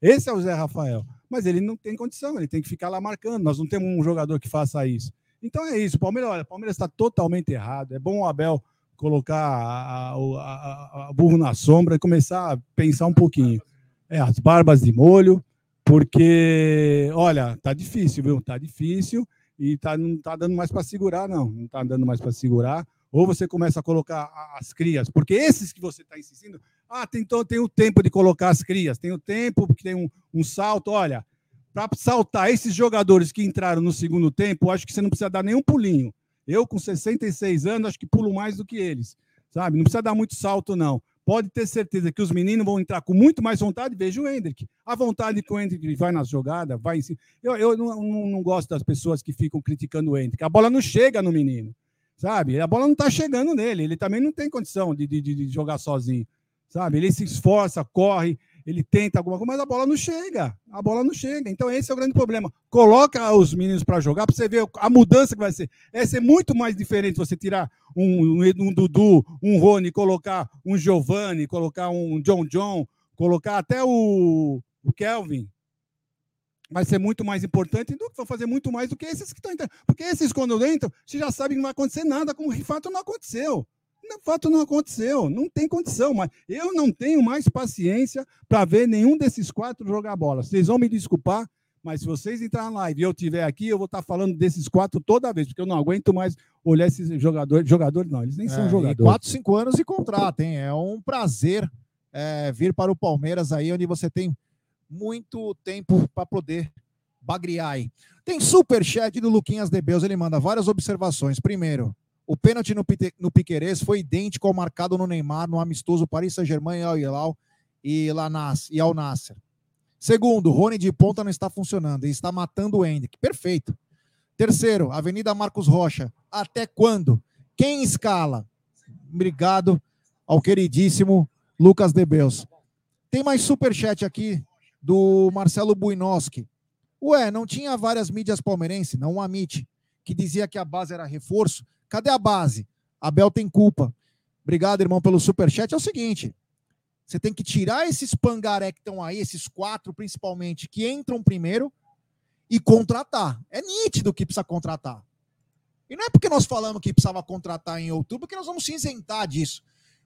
Esse é o Zé Rafael. Mas ele não tem condição, ele tem que ficar lá marcando. Nós não temos um jogador que faça isso. Então é isso. Palmeiras, olha, Palmeiras está totalmente errado. É bom o Abel colocar o- burro na sombra e começar a pensar um pouquinho. É, as barbas de molho, porque, olha, tá difícil, viu? Tá difícil e tá, não tá dando mais para segurar, não. Não tá dando mais para segurar. Ou você começa a colocar as crias, porque esses que você está insistindo, ah, tem, to- tem o tempo de colocar as crias, tem o tempo, porque tem um, um salto. Olha, para saltar esses jogadores que entraram no segundo tempo, acho que você não precisa dar nenhum pulinho. Eu, com 66 anos, acho que pulo mais do que eles, sabe? Não precisa dar muito salto, não. pode ter certeza que os meninos vão entrar com muito mais vontade. Veja o Hendrick. A vontade que o Hendrick vai nas jogadas, vai em cima. Eu, eu não, não, não, gosto das pessoas que ficam criticando o Hendrick. A bola não chega no menino, sabe? A bola não está chegando nele. Ele também não tem condição de, de, de jogar sozinho, sabe? Ele se esforça, corre ele tenta alguma coisa, mas a bola não chega. A bola não chega. Então, esse é o grande problema. Coloca os meninos para jogar para você ver a mudança que vai ser. É ser muito mais diferente você tirar um, um, Dudu, um Rony, colocar um Giovanni, colocar um John John, colocar até o, o Kelvin. Vai ser muito mais importante do que vão fazer muito mais do que esses que estão entrando. Porque esses, quando entram, você já sabe que não vai acontecer nada, como de fato não aconteceu. De fato, não aconteceu, não tem condição, mas eu não tenho mais paciência para ver nenhum desses quatro jogar bola. Vocês vão me desculpar, mas se vocês entrarem na live e eu estiver aqui, eu vou estar falando desses quatro toda vez, porque eu não aguento mais olhar esses jogadores. Jogadores não, eles nem é, são jogadores. Quatro, cinco anos de contrato, hein? É um prazer é, vir para o Palmeiras aí, onde você tem muito tempo para poder bagrear aí. Tem super chat do Luquinhas Debeus, ele manda várias observações. Primeiro, o pênalti no, no Piquerez foi idêntico ao marcado no Neymar no amistoso Paris Saint-Germain e Al Hilal e, Lanas, e Nasser. Segundo, Rony de ponta não está funcionando e está matando o Hendrick. Perfeito. Terceiro, Avenida Marcos Rocha. Até quando? Quem escala? Obrigado ao queridíssimo Lucas Debeus. Tem mais superchat aqui do Marcelo Buinoski. Ué, não tinha várias mídias palmeirenses, não o Amit, que dizia que a base era reforço. Cadê a base? Abel tem culpa. Obrigado, irmão, pelo superchat. É o seguinte: você tem que tirar esses pangaré que estão aí, esses quatro principalmente, que entram primeiro, e contratar. É nítido que precisa contratar. E não é porque nós falamos que precisava contratar em outubro que nós vamos se isentar disso.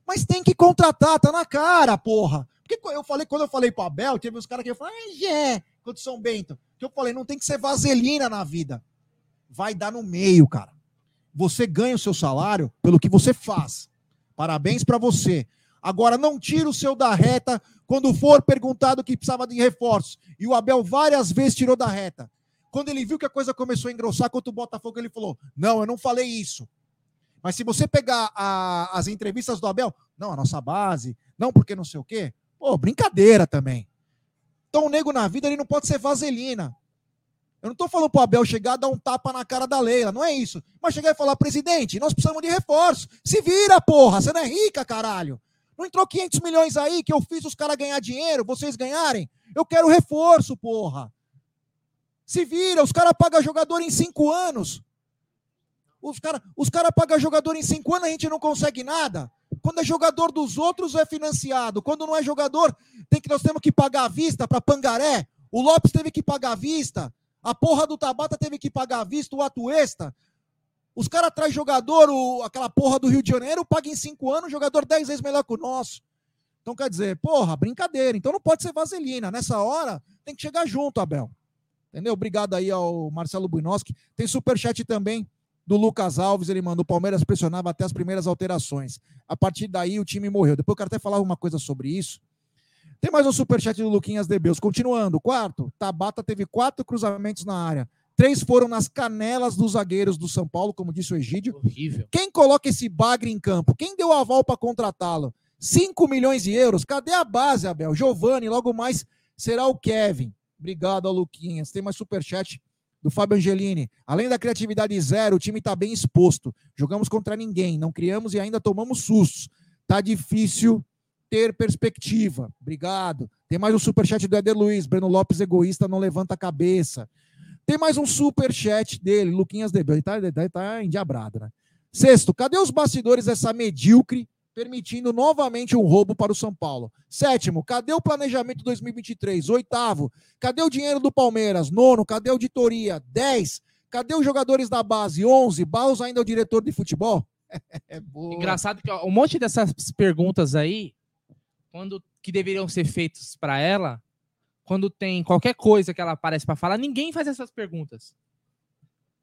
Mas tem que contratar, tá na cara, porra. Porque eu falei, quando eu falei pro Abel, teve uns caras que falaram, ai, é, quando São Bento. Que eu falei, não tem que ser vaselina na vida. Vai dar no meio, cara. Você ganha o seu salário pelo que você faz. Parabéns para você. Agora, não tira o seu da reta quando for perguntado que precisava de reforços. E o Abel várias vezes tirou da reta. Quando ele viu que a coisa começou a engrossar contra o Botafogo, ele falou: Não, eu não falei isso. Mas se você pegar a, as entrevistas do Abel, não, a nossa base, não porque não sei o quê, pô, brincadeira também. Então o nego na vida ele não pode ser vaselina. Eu não estou falando para o Abel chegar dar um tapa na cara da Leila, não é isso. Mas chegar e falar, presidente, nós precisamos de reforço. Se vira, porra, você não é rica, caralho. Não entrou 500 milhões aí que eu fiz os caras ganhar dinheiro, vocês ganharem? Eu quero reforço, porra. Se vira, os caras pagam jogador em cinco anos. Os caras os cara pagam jogador em cinco anos, a gente não consegue nada. Quando é jogador dos outros, é financiado. Quando não é jogador, tem que nós temos que pagar à vista para Pangaré. O Lopes teve que pagar à vista. A porra do Tabata teve que pagar visto o Atuesta. Os caras trazem jogador, o, aquela porra do Rio de Janeiro, paga em cinco anos, jogador dez vezes melhor que o nosso. Então quer dizer, porra, brincadeira. Então não pode ser vaselina. Nessa hora tem que chegar junto, Abel. Entendeu? Obrigado aí ao Marcelo Buinoski. Tem superchat também do Lucas Alves. Ele mandou: o Palmeiras pressionava até as primeiras alterações. A partir daí o time morreu. Depois eu quero até falar uma coisa sobre isso. Tem mais um superchat do Luquinhas Debeus. Continuando, quarto, Tabata teve quatro cruzamentos na área. Três foram nas canelas dos zagueiros do São Paulo, como disse o Egídio. Horrível. Quem coloca esse bagre em campo? Quem deu aval para contratá-lo? 5 milhões de euros. Cadê a base, Abel? Giovanni, logo mais será o Kevin. Obrigado Luquinhas. Tem mais superchat do Fábio Angelini. Além da criatividade zero, o time está bem exposto. Jogamos contra ninguém, não criamos e ainda tomamos sustos. Tá difícil ter perspectiva. Obrigado. Tem mais um superchat do Eder Luiz. Breno Lopes, egoísta, não levanta a cabeça. Tem mais um superchat dele, Luquinhas Debel. Ele tá, ele tá endiabrado, né? Sexto, cadê os bastidores dessa medíocre permitindo novamente um roubo para o São Paulo? Sétimo, cadê o planejamento 2023? Oitavo, cadê o dinheiro do Palmeiras? Nono, cadê a auditoria? Dez, cadê os jogadores da base? Onze, Baus ainda é o diretor de futebol? [laughs] é Engraçado que ó, um monte dessas perguntas aí quando que deveriam ser feitos para ela, quando tem qualquer coisa que ela aparece para falar, ninguém faz essas perguntas.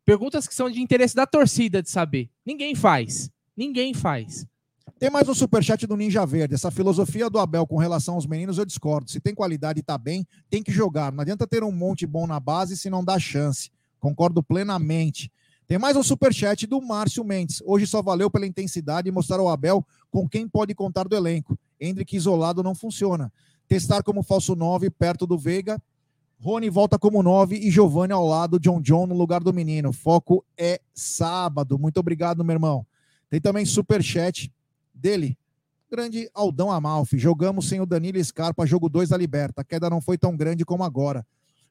Perguntas que são de interesse da torcida de saber. Ninguém faz. Ninguém faz. Tem mais um superchat do Ninja Verde. Essa filosofia do Abel com relação aos meninos eu discordo. Se tem qualidade e tá bem, tem que jogar. Não adianta ter um monte bom na base se não dá chance. Concordo plenamente. Tem mais um superchat do Márcio Mendes. Hoje só valeu pela intensidade e mostrar ao Abel com quem pode contar do elenco. Hendrick isolado não funciona. Testar como falso 9 perto do Veiga. Rony volta como 9 e Giovanni ao lado, John John no lugar do menino. Foco é sábado. Muito obrigado, meu irmão. Tem também super chat dele. Grande Aldão Amalfi. Jogamos sem o Danilo Scarpa, jogo 2 da Liberta. A queda não foi tão grande como agora.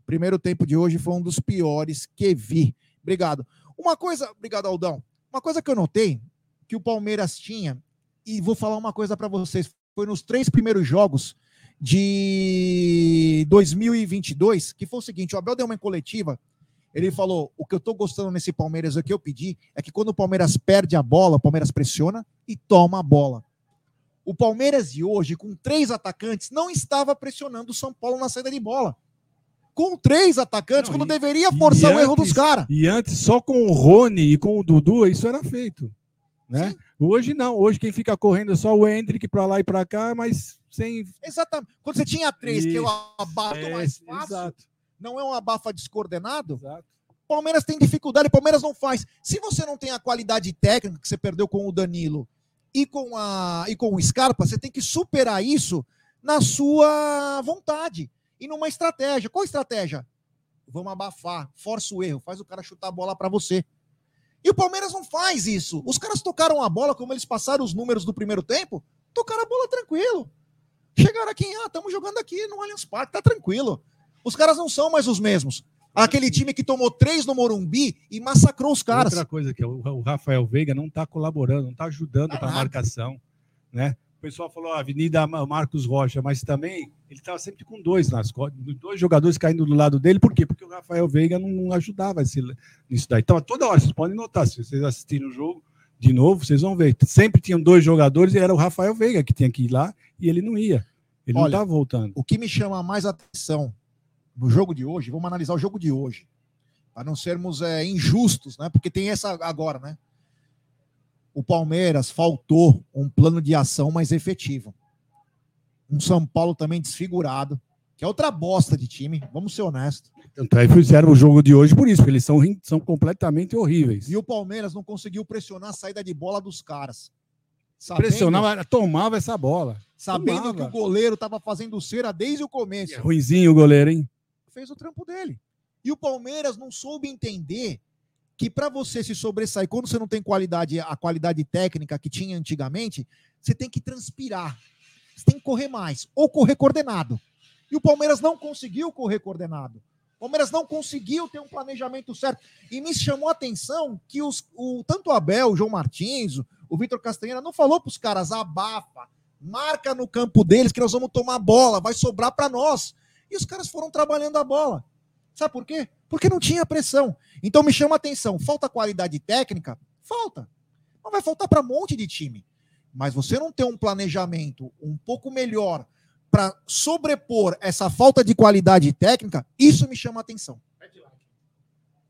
Primeiro tempo de hoje foi um dos piores que vi. Obrigado. Uma coisa, obrigado, Aldão. Uma coisa que eu notei que o Palmeiras tinha, e vou falar uma coisa para vocês, foi nos três primeiros jogos de 2022, que foi o seguinte: o Abel deu uma coletiva. Ele falou: o que eu tô gostando nesse Palmeiras, o que eu pedi, é que quando o Palmeiras perde a bola, o Palmeiras pressiona e toma a bola. O Palmeiras de hoje, com três atacantes, não estava pressionando o São Paulo na saída de bola. Com três atacantes, Não, quando e- deveria forçar o erro antes- dos caras. E antes, só com o Rony e com o Dudu, isso era feito. Né? Hoje não. Hoje quem fica correndo é só o Hendrick para lá e para cá, mas sem. Exatamente. Quando você tinha três, que eu Isso. abato É, mais fácil, Exato, não é um abafa descoordenado, exato. Palmeiras tem dificuldade, Palmeiras não faz. Se você não tem a qualidade técnica que você perdeu com o Danilo e com, a, e com o Scarpa, você tem que superar isso na sua vontade e numa estratégia. Qual estratégia? Vamos abafar, força o erro, faz o cara chutar a bola para você. E o Palmeiras não faz isso. Os caras tocaram a bola, como eles passaram os números do primeiro tempo, tocaram a bola tranquilo. Chegaram aqui, ah, estamos jogando aqui no Allianz Parque, tá tranquilo. Os caras não são mais os mesmos. Aquele time que tomou três no Morumbi e massacrou os caras. Outra coisa que é o, o Rafael Veiga não está colaborando, não está ajudando Tá para a marcação, né? O pessoal falou ah, Avenida Ma- Marcos Rocha, mas também ele estava sempre com dois nas dois jogadores caindo do lado dele. Por quê? Porque o Rafael Veiga não, não ajudava esse, nisso daí. Então, toda hora vocês podem notar, se vocês assistirem o jogo de novo, vocês vão ver. Sempre tinham dois jogadores e era o Rafael Veiga que tinha que ir lá e ele não ia. Ele não Olha, estava voltando. O que me chama mais atenção no jogo de hoje, vamos analisar o jogo de hoje, para não sermos é, injustos, né? Porque tem essa agora, né? O Palmeiras faltou um plano de ação mais efetivo. Um São Paulo também desfigurado, que é outra bosta de time, vamos ser honestos. Tanto é que fizeram o jogo de hoje por isso, porque eles são, são completamente horríveis. E o Palmeiras não conseguiu pressionar a saída de bola dos caras. Sabendo, Pressionava, tomava essa bola. sabendo tomava. que o goleiro estava fazendo cera desde o começo. É ruinzinho o goleiro, hein? fez o trampo dele. E o Palmeiras não soube entender que para você se sobressair, quando você não tem qualidade, a qualidade técnica que tinha antigamente, você tem que transpirar. Você tem que correr mais, ou correr coordenado. E o Palmeiras não conseguiu correr coordenado. O Palmeiras não conseguiu ter um planejamento certo. E me chamou a atenção que os, o, tanto o Abel, o João Martins, o, Vitor Castanheira não falou para os caras, abafa, marca no campo deles que nós vamos tomar bola, vai sobrar para nós. E os caras foram trabalhando a bola. Sabe por quê? Porque não tinha pressão. Então me chama a atenção, falta qualidade técnica? Falta. Mas vai faltar para um monte de time. Mas você não ter um planejamento um pouco melhor para sobrepor essa falta de qualidade técnica, isso me chama a atenção.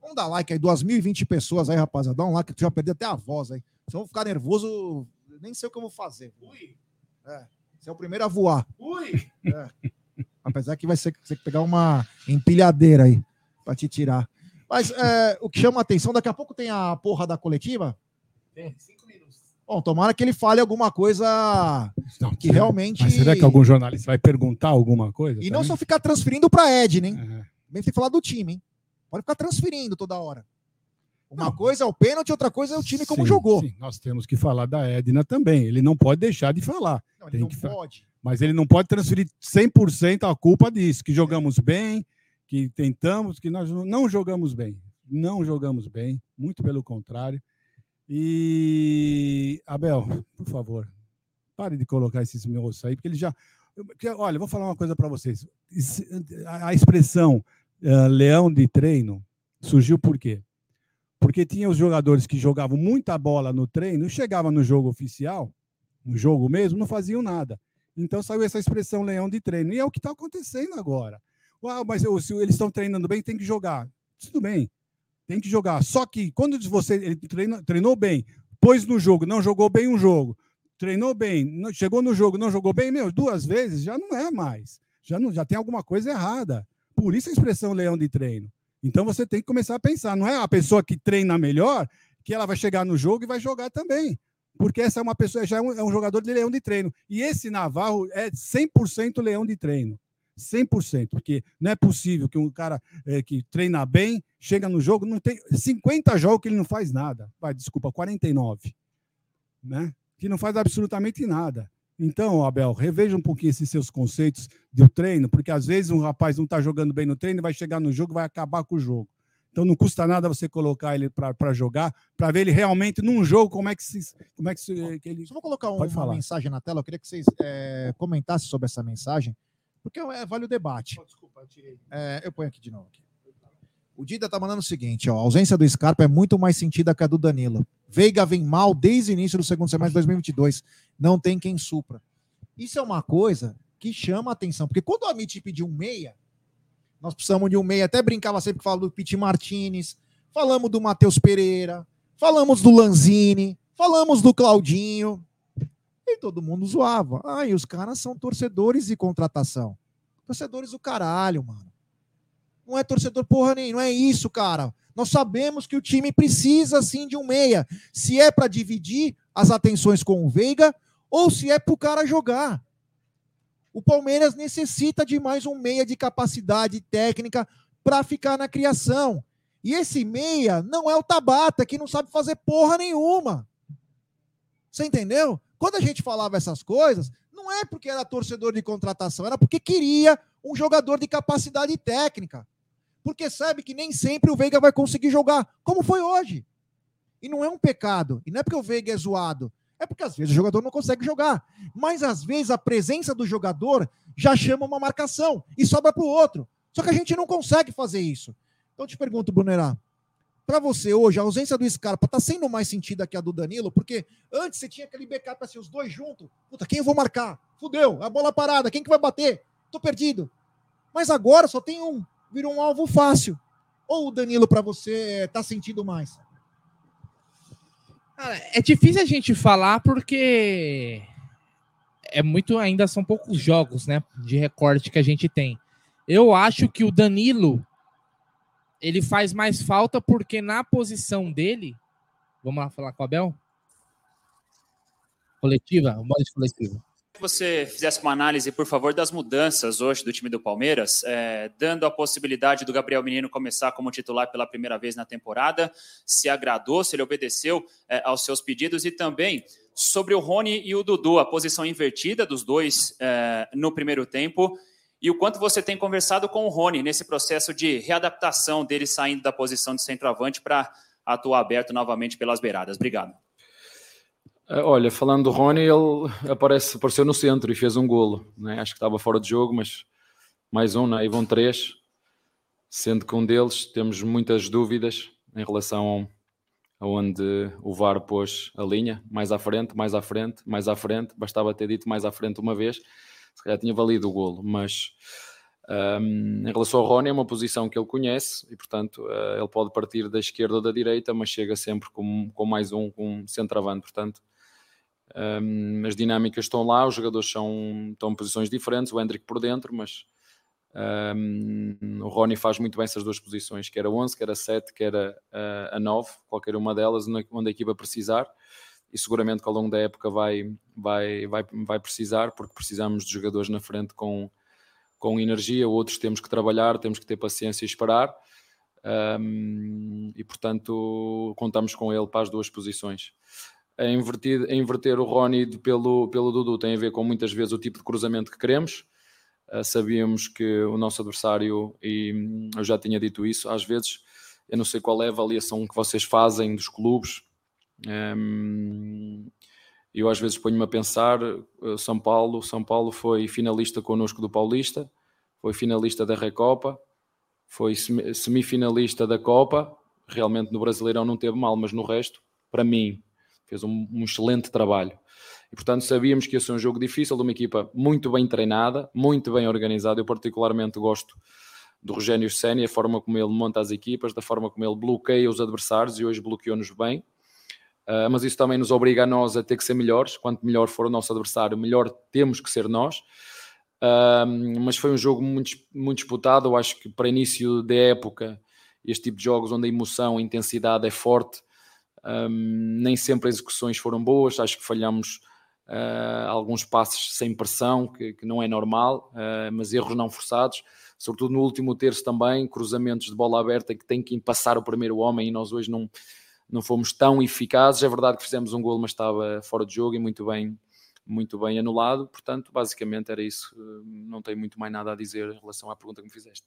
Vamos dar like aí, 2.020 pessoas aí, rapaziada. Dá um like, que tu já perdeu até a voz aí. Se eu ficar nervoso, nem sei o que eu vou fazer. É, você é o primeiro a voar. É. Apesar que vai ser você pegar uma empilhadeira aí para te tirar. Mas é, o que chama a atenção, daqui a pouco tem a porra da coletiva. Tem, cinco minutos. Bom, tomara que ele fale alguma coisa Não, que realmente. Mas será que algum jornalista vai perguntar alguma coisa? E não só ficar transferindo para Ed, né? É. Bem tem que falar do time, hein? Pode ficar transferindo toda hora. Uma Não. coisa é o pênalti, outra coisa é o time como Sim, jogou. sim, nós temos que falar da Edna também. Ele não pode deixar de falar. Não, ele Tem não que fa- pode. Mas ele não pode transferir 100% a culpa disso, que jogamos bem, que tentamos, que nós não jogamos bem. Não jogamos bem, muito pelo contrário. E, Abel, por favor, pare de colocar esses meus aí, porque ele já. olha, vou falar uma coisa para vocês. A, expressão eh, leão de treino surgiu por quê? Porque tinha os jogadores que jogavam muita bola no treino, chegavam no jogo oficial, no jogo mesmo, não faziam nada. Então saiu essa expressão leão de treino. E é o que está acontecendo agora. Uau, mas eu- se eles estão treinando bem, tem que jogar. Tudo bem, tem que jogar. Só que quando você ele treinou bem, pôs no jogo, não jogou bem um jogo, treinou bem, não- chegou no jogo, não jogou bem, meu, duas vezes já não é mais. Já, não, já tem alguma coisa errada. Por isso a expressão leão de treino. Então você tem que começar a pensar. Não é a pessoa que treina melhor que ela vai chegar no jogo e vai jogar também. porque essa é uma pessoa, já é um, é um jogador de leão de treino. E esse Navarro é 100% leão de treino. 100%, porque não é possível que um cara é, que treina bem, chega no jogo, não tem 50 jogos que ele não faz nada. Vai, desculpa, 49. Né? Que não faz absolutamente nada. Então, Abel, reveja um pouquinho esses seus conceitos do treino, porque às vezes um rapaz não está jogando bem no treino, vai chegar no jogo e vai acabar com o jogo. Então não custa nada você colocar ele para jogar, para ver ele realmente num jogo como é que se. Como é que, se, que ele. Só vou colocar um, uma mensagem na tela, eu queria que vocês é, comentassem sobre essa mensagem, porque é, vale o debate. Oh, desculpa, eu tirei. É, eu ponho aqui de novo. Aqui. O Dida tá mandando o seguinte, ó, a ausência do Scarpa é muito mais sentida que a do Danilo. Veiga vem mal desde o início do segundo semestre de 2022. Não tem quem supra. Isso é uma coisa que chama a atenção, porque quando o Amit pediu um meia, nós precisamos de um meia, até brincava sempre que falava do Pete Martinez, falamos do Matheus Pereira, falamos do Lanzini, falamos do Claudinho, e todo mundo zoava. Ah, e os caras são torcedores de contratação. Torcedores do caralho, mano. Não é torcedor porra nem, não é isso, cara. Nós sabemos que o time precisa sim de um meia. Se é para dividir as atenções com o Veiga ou se é para o cara jogar. O Palmeiras necessita de mais um meia de capacidade técnica para ficar na criação. E esse meia não é o Tabata, que não sabe fazer porra nenhuma. Você entendeu? Quando a gente falava essas coisas, não é porque era torcedor de contratação, era porque queria um jogador de capacidade técnica porque sabe que nem sempre o Veiga vai conseguir jogar, como foi hoje. E não é um pecado, e não é porque o Veiga é zoado, é porque às vezes o jogador não consegue jogar. Mas às vezes a presença do jogador já chama uma marcação e sobra para o outro. Só que a gente não consegue fazer isso. Então eu te pergunto, Brunerá, para você hoje, a ausência do Scarpa está sendo mais sentida que a do Danilo? Porque antes você tinha aquele backup assim, os dois juntos. Puta, quem eu vou marcar? Fudeu, a bola parada, quem que vai bater? Tô perdido. Mas agora só tem um virou um alvo fácil. Ou o Danilo, para você, está sentindo mais? é difícil a gente falar porque é muito ainda são poucos jogos, né, de recorte que a gente tem. Eu acho que o Danilo ele faz mais falta porque na posição dele, vamos lá falar com o Abel? Coletiva, o modo de coletiva que você fizesse uma análise, por favor, das mudanças hoje do time do Palmeiras, é, dando a possibilidade do Gabriel Menino começar como titular pela primeira vez na temporada, se agradou, se ele obedeceu é, aos seus pedidos e também sobre o Rony e o Dudu, a posição invertida dos dois é, no primeiro tempo e o quanto você tem conversado com o Rony nesse processo de readaptação dele saindo da posição de centroavante para atuar aberto novamente pelas beiradas. Obrigado. Eh, olha, falando do Rony, ele aparece, apareceu no centro e fez um golo. Né? Acho que estava fora de jogo, mas mais um, né? e vão três. Sendo que um deles temos muitas dúvidas em relação a onde o VAR pôs a linha, mais à frente, mais à frente, mais à frente. Bastava ter dito mais à frente uma vez, se calhar tinha valido o golo. Mas um, em relação ao Rony, é uma posição que ele conhece e, portanto, uh, ele pode partir da esquerda ou da direita, mas chega sempre com, com mais um, com um centroavante. Portanto, um, as dinâmicas estão lá, os jogadores são, estão em posições diferentes, o Hendrick por dentro, mas um, o Rony faz muito bem essas duas posições, quer a 11, quer a 7, quer a, a, a 9, qualquer uma delas, onde a equipa precisar, e seguramente que ao longo da época vai, vai, vai, vai precisar, porque precisamos de jogadores na frente com, com energia, outros temos que trabalhar, temos que ter paciência e esperar, um, e portanto contamos com ele para as duas posições a inverter, a inverter o Rony pelo, pelo Dudu tem a ver com muitas vezes o tipo de cruzamento que queremos. Uh, sabíamos que o nosso adversário, e eu já tinha dito isso, às vezes eu não sei qual é a avaliação que vocês fazem dos clubes. Um, eu às vezes ponho-me a pensar, uh, São Paulo, São Paulo foi finalista connosco do Paulista, foi finalista da Recopa, foi semifinalista da Copa, realmente no Brasileirão não teve mal, mas no resto, para mim, fez um, um, excelente trabalho. E portanto sabíamos que ia ser um jogo difícil, de uma equipa muito bem treinada, muito bem organizada. Eu particularmente gosto do Rogénio Senna, a forma como ele monta as equipas, da forma como ele bloqueia os adversários e hoje bloqueou-nos bem. Uh, mas isso também nos obriga a nós a ter que ser melhores. Quanto melhor for o nosso adversário, melhor temos que ser nós. Uh, mas foi um jogo muito, muito disputado. Eu acho que para início da época, este tipo de jogos onde a emoção, a intensidade é forte, Um, nem sempre as execuções foram boas, acho que falhamos uh, alguns passos sem pressão, que, que não é normal, mas erros não forçados, sobretudo no último terço também, cruzamentos de bola aberta que tem que passar o primeiro homem e nós hoje não, não fomos tão eficazes. É verdade que fizemos um gol, mas estava fora de jogo e muito bem, muito bem anulado. Portanto, basicamente era isso. Não tenho muito mais nada a dizer em relação à pergunta que me fizeste.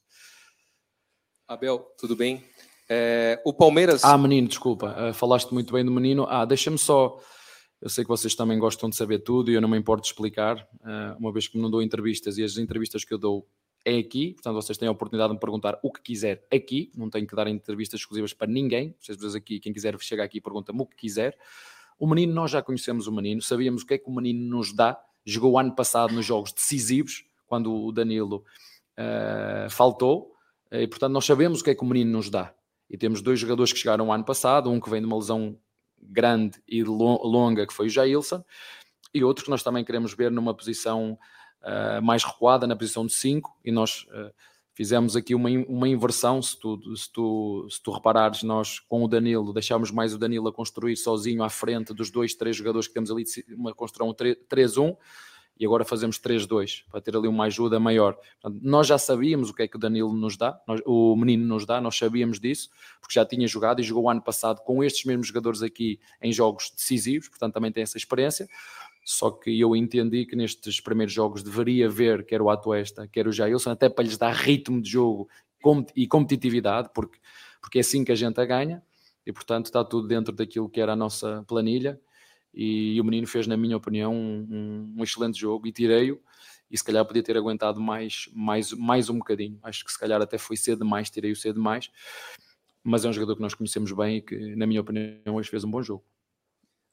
Abel, tudo bem? É, o Palmeiras. Ah, menino, desculpa, uh, falaste muito bem do menino. Ah, deixa-me só. Eu sei que vocês também gostam de saber tudo e eu não me importo de explicar, uma vez que me não dou entrevistas e as entrevistas que eu dou é aqui, portanto vocês têm a oportunidade de me perguntar o que quiser aqui, não tenho que dar entrevistas exclusivas para ninguém, vocês aqui, quem quiser chega aqui e pergunta-me o que quiser. O menino, nós já conhecemos o menino, sabíamos o que é que o menino nos dá, jogou ano passado nos jogos decisivos, quando o Danilo uh, faltou, e portanto nós sabemos o que é que o menino nos dá. E temos dois jogadores que chegaram ano passado, um que vem de uma lesão grande e longa, que foi o Jailson, e outro que nós também queremos ver numa posição uh, mais recuada, na posição de 5, e nós uh, fizemos aqui uma, uma inversão, se tu, se, tu, se tu reparares, nós com o Danilo, deixámos mais o Danilo a construir sozinho à frente dos dois, três jogadores que temos ali, uma construção 3-1, e agora fazemos 3-2 para ter ali uma ajuda maior. Portanto, nós já sabíamos o que é que o Danilo nos dá, nós, o menino nos dá, nós sabíamos disso, porque já tinha jogado e jogou ano passado com estes mesmos jogadores aqui em jogos decisivos, portanto também tem essa experiência. Só que eu entendi que nestes primeiros jogos deveria ver quer o Atuesta, quer o Jailson, até para lhes dar ritmo de jogo e competitividade, porque, porque é assim que a gente a ganha, e portanto está tudo dentro daquilo que era a nossa planilha e, e o menino fez, na minha opinião, um, um excelente jogo e tirei-o. E se calhar podia ter aguentado mais, mais, mais um bocadinho. Acho que se calhar até foi cedo demais, tirei-o cedo demais. Mas é um jogador que nós conhecemos bem e que, na minha opinião, hoje fez um bom jogo.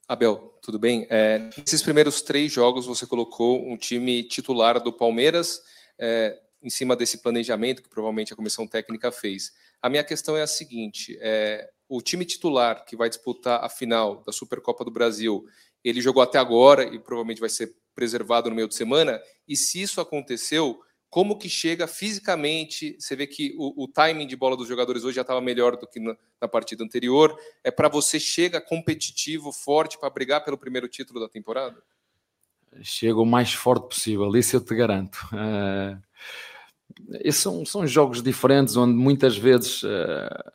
Abel, tudo bem? É, nesses primeiros três jogos você colocou um time titular do Palmeiras é, em cima desse planejamento que provavelmente a comissão técnica fez. A minha questão é a seguinte: é, o time titular que vai disputar a final da Supercopa do Brasil, ele jogou até agora e provavelmente vai ser preservado no meio de semana. E se isso aconteceu, como que chega fisicamente? Você vê que o, o timing de bola dos jogadores hoje já estava melhor do que na, na partida anterior. É para você chega competitivo, forte para brigar pelo primeiro título da temporada? Chega o mais forte possível, isso eu te garanto. Uh, são, são jogos diferentes onde muitas vezes uh,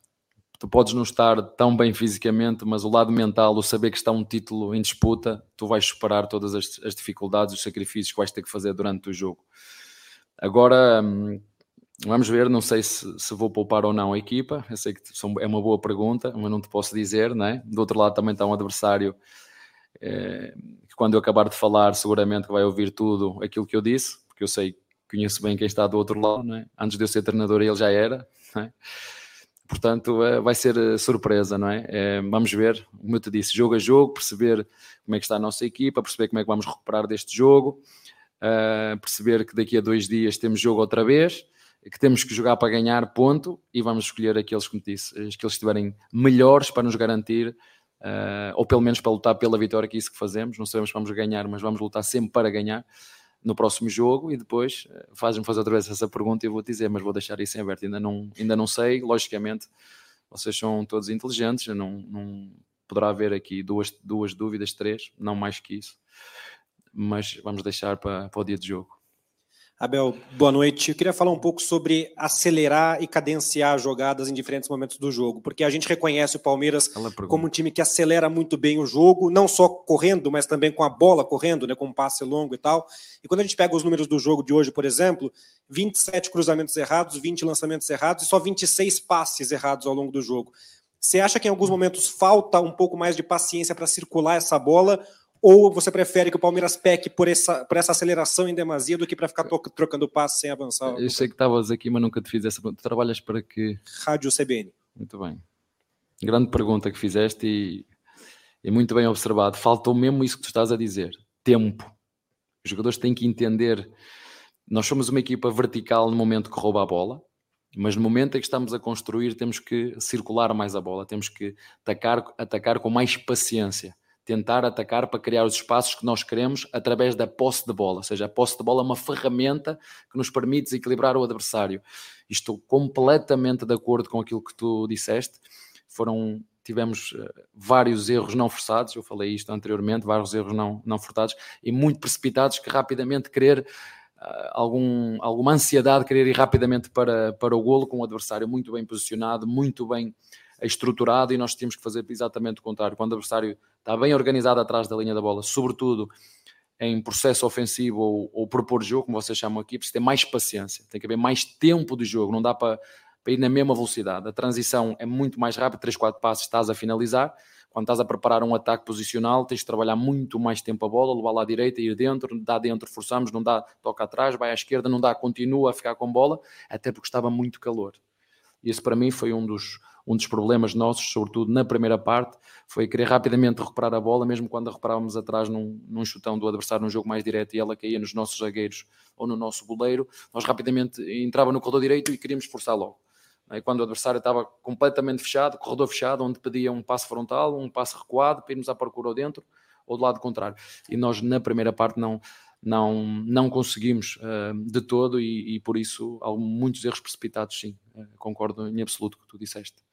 tu podes não estar tão bem fisicamente, mas o lado mental, o saber que está um título em disputa, tu vais superar todas as, as dificuldades, os sacrifícios que vais ter que fazer durante o jogo. Agora, hum, vamos ver, não sei se, se, vou poupar ou não a equipa, eu sei que é uma boa pergunta, mas não te posso dizer, né? Do outro lado também está um adversário é, que quando eu acabar de falar seguramente vai ouvir tudo aquilo que eu disse, porque eu sei, conheço bem quem está do outro lado, né? Antes de eu ser treinador ele já era, né? Portanto, eh, vai ser eh, surpresa, não é? é? Vamos ver, como eu te disse, jogo a jogo, perceber como é que está a nossa equipa, perceber como é que vamos recuperar deste jogo, uh, perceber que daqui a dois dias temos jogo outra vez, que temos que jogar para ganhar, ponto, e vamos escolher aqueles, como disse, que eles estiverem melhores para nos garantir, uh, ou pelo menos para lutar pela vitória, que é isso que fazemos. Não sabemos que vamos ganhar, mas vamos lutar sempre para ganhar no próximo jogo e depois eh, faz-me fazer outra vez essa pergunta e eu vou dizer, mas vou deixar isso em aberto. Ainda não, ainda não sei, logicamente, vocês são todos inteligentes, não, não poderá haver aqui duas, duas dúvidas, três, não mais que isso, mas vamos deixar para, para o dia de jogo. Abel, boa noite. Eu queria falar um pouco sobre acelerar e cadenciar jogadas em diferentes momentos do jogo, porque a gente reconhece o Palmeiras como um time que acelera muito bem o jogo, não só correndo, mas também com a bola correndo, né, com um passe longo e tal. E quando a gente pega os números do jogo de hoje, por exemplo, 27 cruzamentos errados, 20 lançamentos errados e só 26 passes errados ao longo do jogo. Você acha que em alguns momentos falta um pouco mais de paciência para circular essa bola ou você prefere que o Palmeiras peque por essa, por essa aceleração em demasia do que para ficar trocando passe sem avançar? Eu sei que estavas aqui, mas nunca te fiz essa pergunta. Tu trabalhas para que. Rádio CBN. Muito bem. Grande pergunta que fizeste e, e muito bem observado. Faltou mesmo isso que tu estás a dizer: tempo. Os jogadores têm que entender. Nós somos uma equipa vertical no momento que rouba a bola, mas no momento em que estamos a construir, temos que circular mais a bola, temos que atacar, atacar com mais paciência tentar atacar para criar os espaços que nós queremos através da posse de bola. Ou seja, a posse de bola é uma ferramenta que nos permite desequilibrar o adversário. Estou completamente de acordo com aquilo que tu disseste. Foram tivemos uh, vários erros não forçados, eu falei isto anteriormente, vários erros não, não forçados e muito precipitados que rapidamente querer uh, algum, alguma ansiedade, querer ir rapidamente para, para o golo com o adversário muito bem posicionado, muito bem estruturado e nós tínhamos que fazer exatamente o contrário. Quando o adversário está bem organizado atrás da linha da bola, sobretudo em processo ofensivo ou, ou propor jogo, como vocês chamam aqui, precisa ter mais paciência, tem que haver mais tempo de jogo, não dá para, para ir na mesma velocidade. A transição é muito mais rápida, 3, 4 passos estás a finalizar. Quando estás a preparar um ataque posicional, tens de trabalhar muito mais tempo a bola, levar lá à direita, ir dentro, dá dentro, forçamos, não dá, toca atrás, vai à esquerda, não dá, continua a ficar com bola, até porque estava muito calor. Esse para mim foi um dos, um dos problemas nossos, sobretudo na primeira parte, foi querer rapidamente recuperar a bola, mesmo quando a recuperávamos atrás num, num chutão do adversário, num jogo mais direto e ela caía nos nossos zagueiros ou no nosso goleiro, nós rapidamente entrava no corredor direito e queríamos forçar logo. E quando o adversário estava completamente fechado, corredor fechado, onde pedia um passo frontal, um passo recuado, para irmos à procura dentro ou do lado contrário. E nós na primeira parte não não, não conseguimos uh, de todo e, e, por isso há muitos erros precipitados, sim. Uh, concordo em absoluto com o que tu disseste.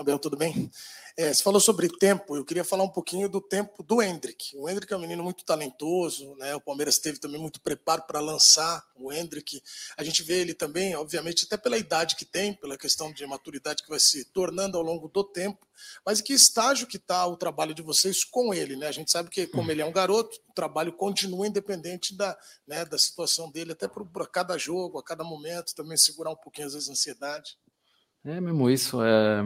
Abel, tudo bem? É, você falou sobre tempo, eu queria falar um pouquinho do tempo do Hendrick. O Hendrick é um menino muito talentoso, né? o Palmeiras teve também muito preparo para lançar o Hendrick. A gente vê ele também, obviamente, até pela idade que tem, pela questão de maturidade que vai se tornando ao longo do tempo, mas que estágio que está o trabalho de vocês com ele? Né? A gente sabe que, como ele é um garoto, o trabalho continua independente da, né, da situação dele, até para cada jogo, a cada momento, também segurar um pouquinho, às vezes, a ansiedade. É mesmo isso. É...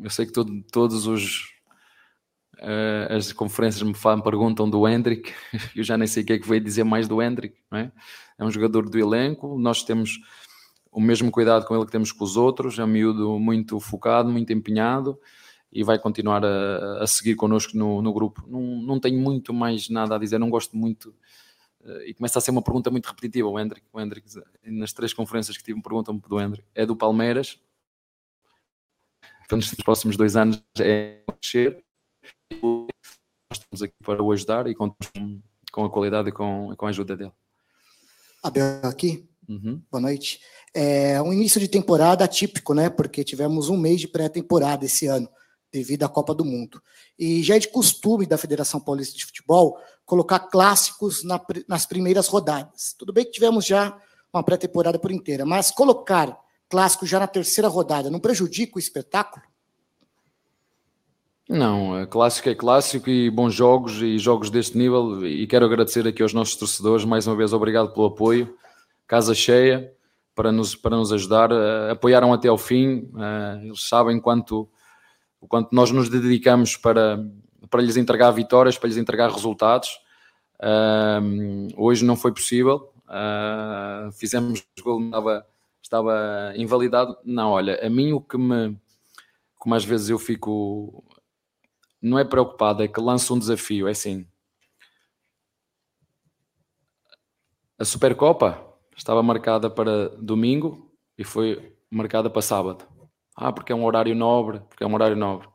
Eu sei que todo, todos os uh, as conferências me falam, perguntam do Hendrick. [laughs] Eu já nem sei o que é que veio dizer mais do Hendrick. É? é? um jogador do elenco. Nós temos o mesmo cuidado com ele que temos com os outros. É um miúdo muito focado, muito empenhado e vai continuar a, a seguir connosco no, no grupo. Não, não tenho muito mais nada a dizer. Não gosto muito e começa a ser uma pergunta muito repetitiva. O Hendrick, o Hendrick nas três conferências que tive, perguntam-me do Hendrick. É do Palmeiras. Então, nos próximos dois anos é mexer. Nós estamos aqui para o ajudar e contamos com, com a qualidade e com, com a ajuda dele. Abel aqui. Uhum. Boa noite. É um início de temporada atípico, né? Porque tivemos um mês de pré-temporada esse ano, devido à Copa do Mundo. E já é de costume da Federação Paulista de Futebol colocar clássicos na, nas primeiras rodadas. Tudo bem que tivemos já uma pré-temporada por inteira, mas colocar clássicos já na terceira rodada não prejudica o espetáculo? Não, é clássico é clássico e bons jogos e jogos deste nível. E quero agradecer aqui aos nossos torcedores, mais uma vez, obrigado pelo apoio. Casa cheia para nos, para nos ajudar. Uh, apoiaram até ao fim. Uh, eles sabem quanto, o quanto nós nos dedicamos para, para lhes entregar vitórias, para lhes entregar resultados. Hoje não foi possível. Uh, fizemos gol, estava, estava invalidado. Não, olha, a mim o que me. Como às vezes eu fico. Não é preocupado, é que lanço um desafio. É assim. A Supercopa estava marcada para domingo e foi marcada para sábado. Ah, porque é um horário nobre, porque é um horário nobre.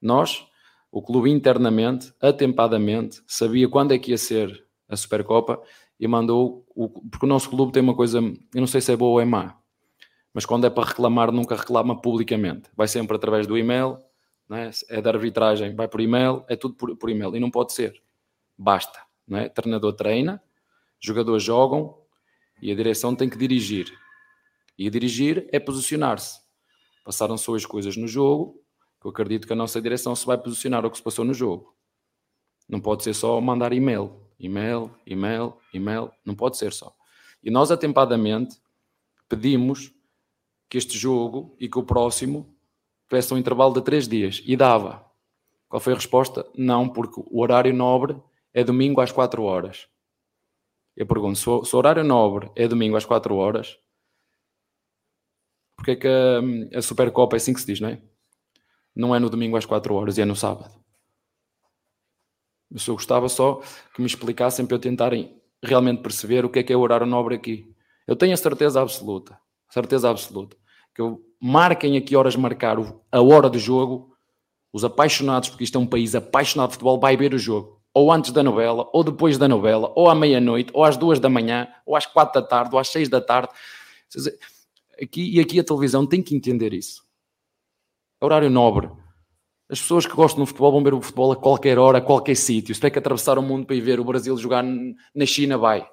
Nós o clube internamente, atempadamente, sabia quando é que ia ser a Supercopa e mandou, o, porque o nosso clube tem uma coisa, eu não sei se é boa ou é má, mas quando é para reclamar, nunca reclama publicamente. Vai sempre através do e-mail, é? é da arbitragem, vai por e-mail, é tudo por, por e-mail. E não pode ser. Basta. Não é? Treinador treina, jogadores jogam e a direção tem que dirigir. E dirigir é posicionar-se. Passaram-se as coisas no jogo, eu acredito que a nossa direção se vai posicionar o que se passou no jogo. Não pode ser só mandar e-mail, e-mail, e-mail, e-mail, não pode ser só. E nós atempadamente pedimos que este jogo e que o próximo tivesse um intervalo de três dias e dava. Qual foi a resposta? Não, porque o horário nobre é domingo às quatro horas. Eu pergunto, se o horário nobre é domingo às quatro horas, porque é que a, a Supercopa é assim que se diz, não é? não é no domingo às 4 horas, é no sábado. Eu só gostava só que me explicassem para eu tentarem realmente perceber o que é que é o horário nobre aqui. Eu tenho a certeza absoluta, certeza absoluta, que eu marquem aqui horas marcar a hora do jogo, os apaixonados, porque isto é um país apaixonado de futebol, vai ver o jogo. Ou antes da novela, ou depois da novela, ou à meia-noite, ou às duas da manhã, ou às quatro da tarde, ou às seis da tarde. Aqui, e aqui a televisão tem que entender isso É horário nobre. As pessoas que gostam do futebol vão ver o futebol a qualquer hora, a qualquer sítio. Se tem que atravessar o mundo para ir ver o Brasil jogar na China, vai.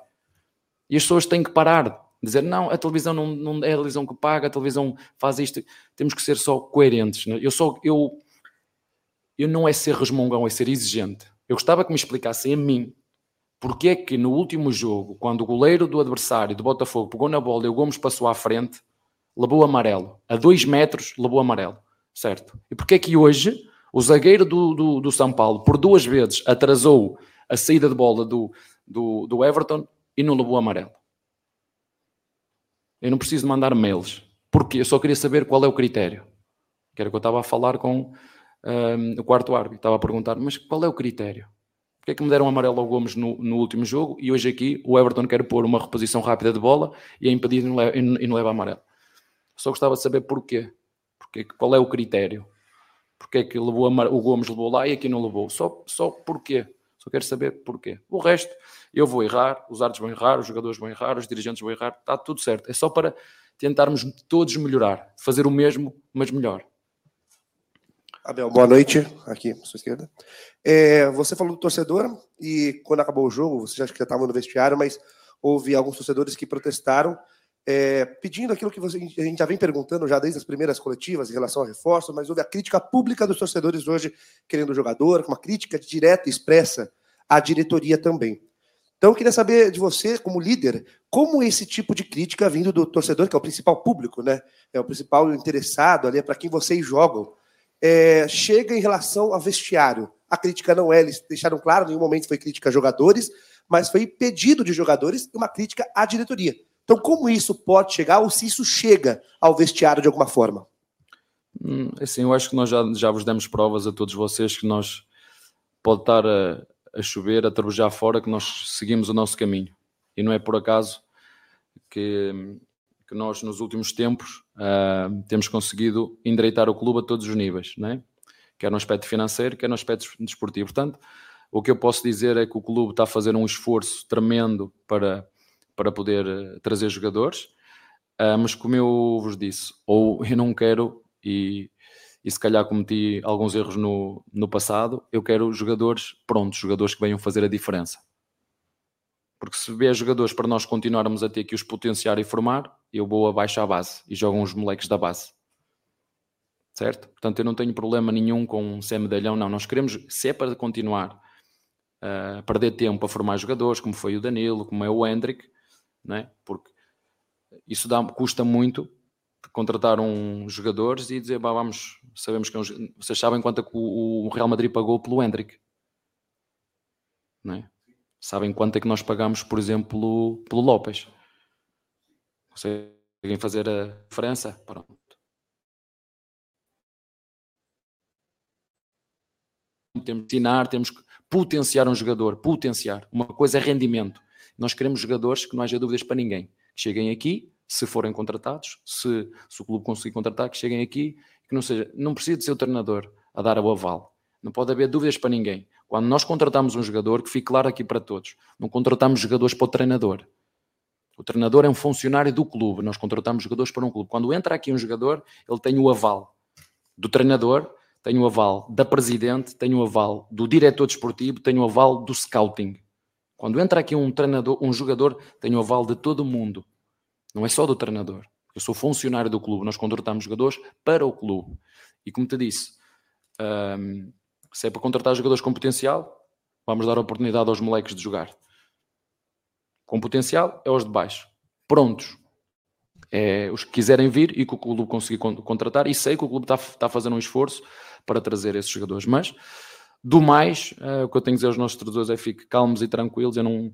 E as pessoas têm que parar. Dizer, não, a televisão não, não é a televisão que paga, a televisão faz isto. Temos que ser só coerentes. Né? Eu, só, eu, eu não é ser resmungão, é ser exigente. Eu gostava que me explicassem a mim porque é que no último jogo, quando o goleiro do adversário do Botafogo pegou na bola e o Gomes passou à frente, levou amarelo. A dois metros, levou amarelo. Certo? E porque é que hoje o zagueiro do, do, do, São Paulo, por duas vezes, atrasou a saída de bola do, do, do Everton e não levou amarelo? Eu não preciso mandar mails. Porque eu só queria saber qual é o critério. Que era o que eu estava a falar com um, o quarto árbitro. Estava a perguntar, mas qual é o critério? Porque é que me deram amarelo ao Gomes no, no, último jogo e hoje aqui o Everton quer pôr uma reposição rápida de bola e é impedido e não leva, e não leva amarelo? Só gostava de saber porquê. Porque, qual é o critério? Porque é que levou o Gomes levou lá e aqui não levou? Só, só porquê? Só quero saber porquê. O resto, eu vou errar, os árbitros vão errar, os jogadores vão errar, os dirigentes vão errar, está tudo certo. É só para tentarmos todos melhorar, fazer o mesmo, mas melhor. Abel, boa noite, aqui sua esquerda. É, você falou do torcedor e quando acabou o jogo, você já estava no vestiário, mas houve alguns torcedores que protestaram é, pedindo aquilo que você, a gente já vem perguntando já desde as primeiras coletivas em relação ao reforço, mas houve a crítica pública dos torcedores hoje querendo o jogador, uma crítica direta e expressa à diretoria também. Então, eu queria saber de você, como líder, como esse tipo de crítica vindo do torcedor, que é o principal público, né? É o principal interessado ali, é para quem vocês jogam, é, chega em relação ao vestiário. A crítica não é, eles deixaram claro, em nenhum momento foi crítica a jogadores, mas foi pedido de jogadores e uma crítica à diretoria. Então, como isso pode chegar, ou se isso chega ao vestiário de alguma forma? Hum, assim, eu acho que nós já, já vos demos provas a todos vocês que nós pode estar a, a chover, a trabalhar fora, que nós seguimos o nosso caminho. E não é por acaso que, que nós, nos últimos tempos, uh, temos conseguido endireitar o clube a todos os níveis, né? quer no aspecto financeiro, quer no aspecto desportivo. Portanto, o que eu posso dizer é que o clube está a fazer um esforço tremendo para para poder eh, trazer jogadores, uh, mas como eu vos disse, ou [laughs] eu não quero, e, e se calhar cometi alguns erros no, no passado, eu quero jogadores prontos, jogadores que venham fazer a diferença. Porque se vier jogadores para nós continuarmos a ter que os potenciar e formar, eu vou abaixo à base e jogo uns moleques da base. Certo? Portanto, eu não tenho problema nenhum com ser medalhão, não. Nós queremos, se é para continuar a uh, perder tempo a formar jogadores, como foi o Danilo, como é o Hendrick, né? porque isso dá, custa muito contratar um jogadores e dizer, vamos, sabemos que é um, vocês sabem quanto é que o, o Real Madrid pagou pelo Hendrick, né? sabem quanto é que nós pagamos, por exemplo, pelo Lopes. Conseguem fazer a diferença? Pronto. Temos que ensinar, temos que potenciar um jogador, potenciar. Uma coisa é rendimento, nós queremos jogadores que não haja dúvidas para ninguém. Que cheguem aqui, se forem contratados, se, se o clube conseguir contratar, que cheguem aqui, que não seja, não precisa de ser o treinador a dar o aval. Não pode haver dúvidas para ninguém. Quando nós contratamos um jogador, que fique claro aqui para todos, não contratamos jogadores para o treinador. O treinador é um funcionário do clube, nós contratamos jogadores para um clube. Quando entra aqui um jogador, ele tem o aval do treinador, tem o aval da presidente, tem o aval do diretor desportivo, tem o aval do scouting. Quando entra aqui um treinador, um jogador, tem o aval de todo mundo. Não é só do treinador. Eu sou funcionário do clube, nós contratamos jogadores para o clube. E como te disse, um, se é para contratar jogadores com potencial, vamos dar oportunidade aos moleques de jogar. Com potencial é os de baixo. Prontos. É os que quiserem vir e que o clube conseguir contratar. E sei que o clube está, está fazendo um esforço para trazer esses jogadores. Mas do mais, uh, o que eu tenho a dizer aos nossos treinadores é fiquem calmos e tranquilos. Eu não,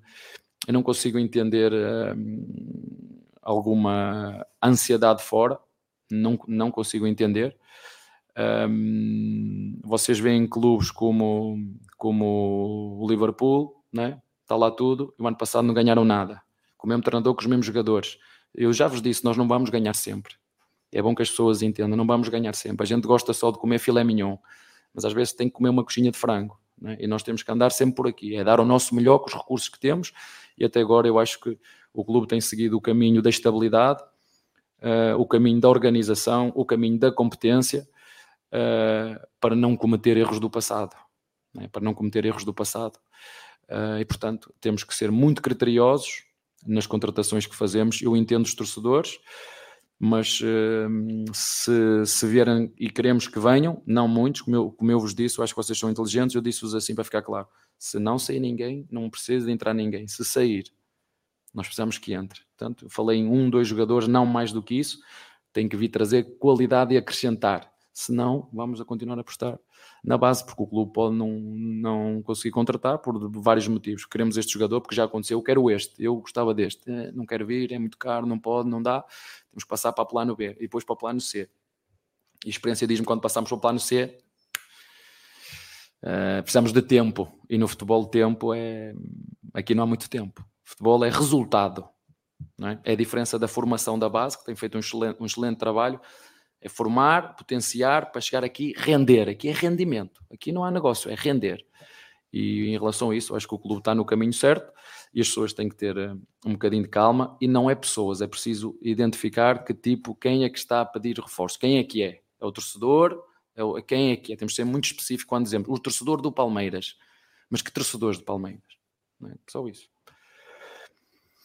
eu não consigo entender uh, alguma ansiedade fora, não, não consigo entender. Um, vocês veem clubes como, como o Liverpool, né? está lá tudo, e o ano passado não ganharam nada, com o mesmo treinador, com os mesmos jogadores. Eu já vos disse, nós não vamos ganhar sempre. É bom que as pessoas entendam, não vamos ganhar sempre. A gente gosta só de comer filé mignon mas às vezes tem que comer uma coxinha de frango. Né? E nós temos que andar sempre por aqui, é dar o nosso melhor com os recursos que temos. E até agora eu acho que o clube tem seguido o caminho da estabilidade, uh, o caminho da organização, o caminho da competência. uh, para não cometer erros do passado. Né? Para não cometer erros do passado. Uh, e, portanto, temos que ser muito criteriosos nas contratações que fazemos. Eu entendo os torcedores, mas uh, se, se vierem e queremos que venham, não muitos, como eu, como eu vos disse, eu acho que vocês são inteligentes, eu disse-vos assim para ficar claro. Se não sair ninguém, não precisa de entrar ninguém. Se sair, nós precisamos que entre. Portanto, falei em um, dois jogadores, não mais do que isso. Tem que vir trazer qualidade e acrescentar. Senão, vamos a continuar a apostar na base, porque o clube pode não, não conseguir contratar por vários motivos. Queremos este jogador porque já aconteceu, eu quero este, eu gostava deste, eh, não quero vir, é muito caro, não pode, não dá. Temos que passar para o plano B e depois para o plano C. E a experiência diz-me quando passamos para o plano C, uh, precisamos de tempo. E no futebol, tempo é. Aqui não há muito tempo. Futebol é resultado. Não é? é a diferença da formação da base, que tem feito um excelente, um excelente trabalho. É formar, potenciar para chegar aqui, render. Aqui é rendimento. Aqui não há negócio, é render. E em relação a isso, acho que o clube está no caminho certo e as pessoas têm que ter eh, um bocadinho de calma. E não é pessoas, é preciso identificar que tipo, quem é que está a pedir reforço, quem é que é. É o torcedor, é o, quem é que é. Temos de ser muito específico quando dizemos o torcedor do Palmeiras. Mas que torcedores do Palmeiras? Não é só isso.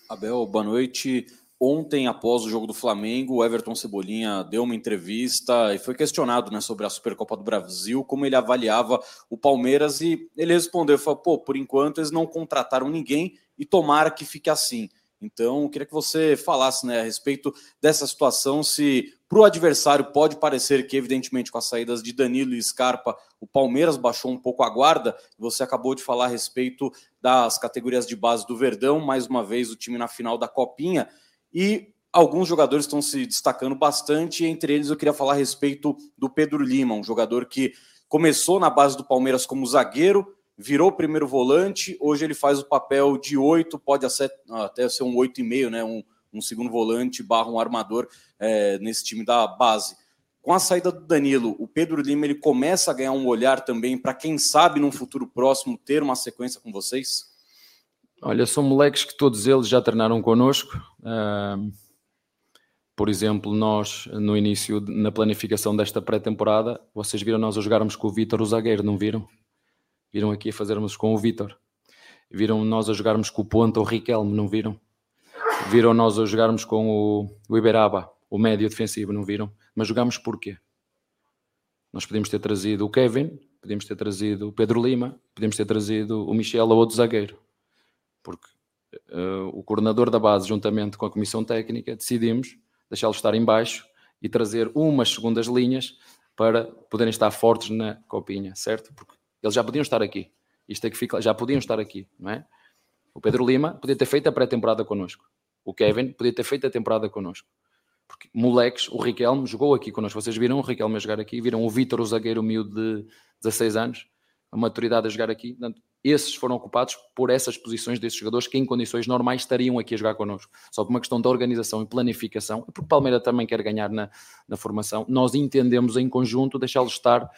Abel, boa noite. Ontem, após o jogo do Flamengo, o Everton Cebolinha deu uma entrevista e foi questionado né, sobre a Supercopa do Brasil, como ele avaliava o Palmeiras, e ele respondeu: falou, pô, por enquanto eles não contrataram ninguém e tomara que fique assim. Então, eu queria que você falasse né, a respeito dessa situação, se para o adversário pode parecer que, evidentemente, com as saídas de Danilo e Scarpa, o Palmeiras baixou um pouco a guarda. Você acabou de falar a respeito das categorias de base do Verdão, mais uma vez o time na final da Copinha. E alguns jogadores estão se destacando bastante, entre eles eu queria falar a respeito do Pedro Lima, um jogador que começou na base do Palmeiras como zagueiro, virou primeiro volante, hoje ele faz o papel de oito, pode até ser um oito e meio, né? Um, um segundo volante barra um armador é, nesse time da base. Com a saída do Danilo, o Pedro Lima ele começa a ganhar um olhar também para quem sabe num futuro próximo ter uma sequência com vocês? Olha, são moleques que todos eles já treinaram connosco. Uh, por exemplo, nós no início, na planificação desta pré-temporada, vocês viram nós a jogarmos com o Vítor, o zagueiro, não viram? Viram aqui a fazermos com o Vítor. Viram nós a jogarmos com o Ponta, o Riquelme, não viram? Viram nós a jogarmos com o, o Iberaba, o médio defensivo, não viram? Mas jogámos porquê? Nós podíamos ter trazido o Kevin, podíamos ter trazido o Pedro Lima, podíamos ter trazido o Michel ou outro zagueiro. Porque uh, o coordenador da base, juntamente com a comissão técnica, decidimos deixá-lo estar em baixo e trazer umas segundas linhas para poderem estar fortes na copinha, certo? Porque eles já podiam estar aqui. Isto é que fica, já podiam estar aqui, não é? O Pedro Lima podia ter feito a pré-temporada connosco. O Kevin podia ter feito a temporada connosco. Porque moleques, o Riquelme jogou aqui connosco. Vocês viram o Riquelme a jogar aqui, viram o Vítor, o zagueiro miúdo de 16 anos, a maturidade a jogar aqui. Portanto, esses foram ocupados por essas posições desses jogadores que em condições normais estariam aqui a jogar connosco. Só por uma questão de organização e planificação, porque o Palmeiras também quer ganhar na, na formação, nós entendemos em conjunto deixá-los estar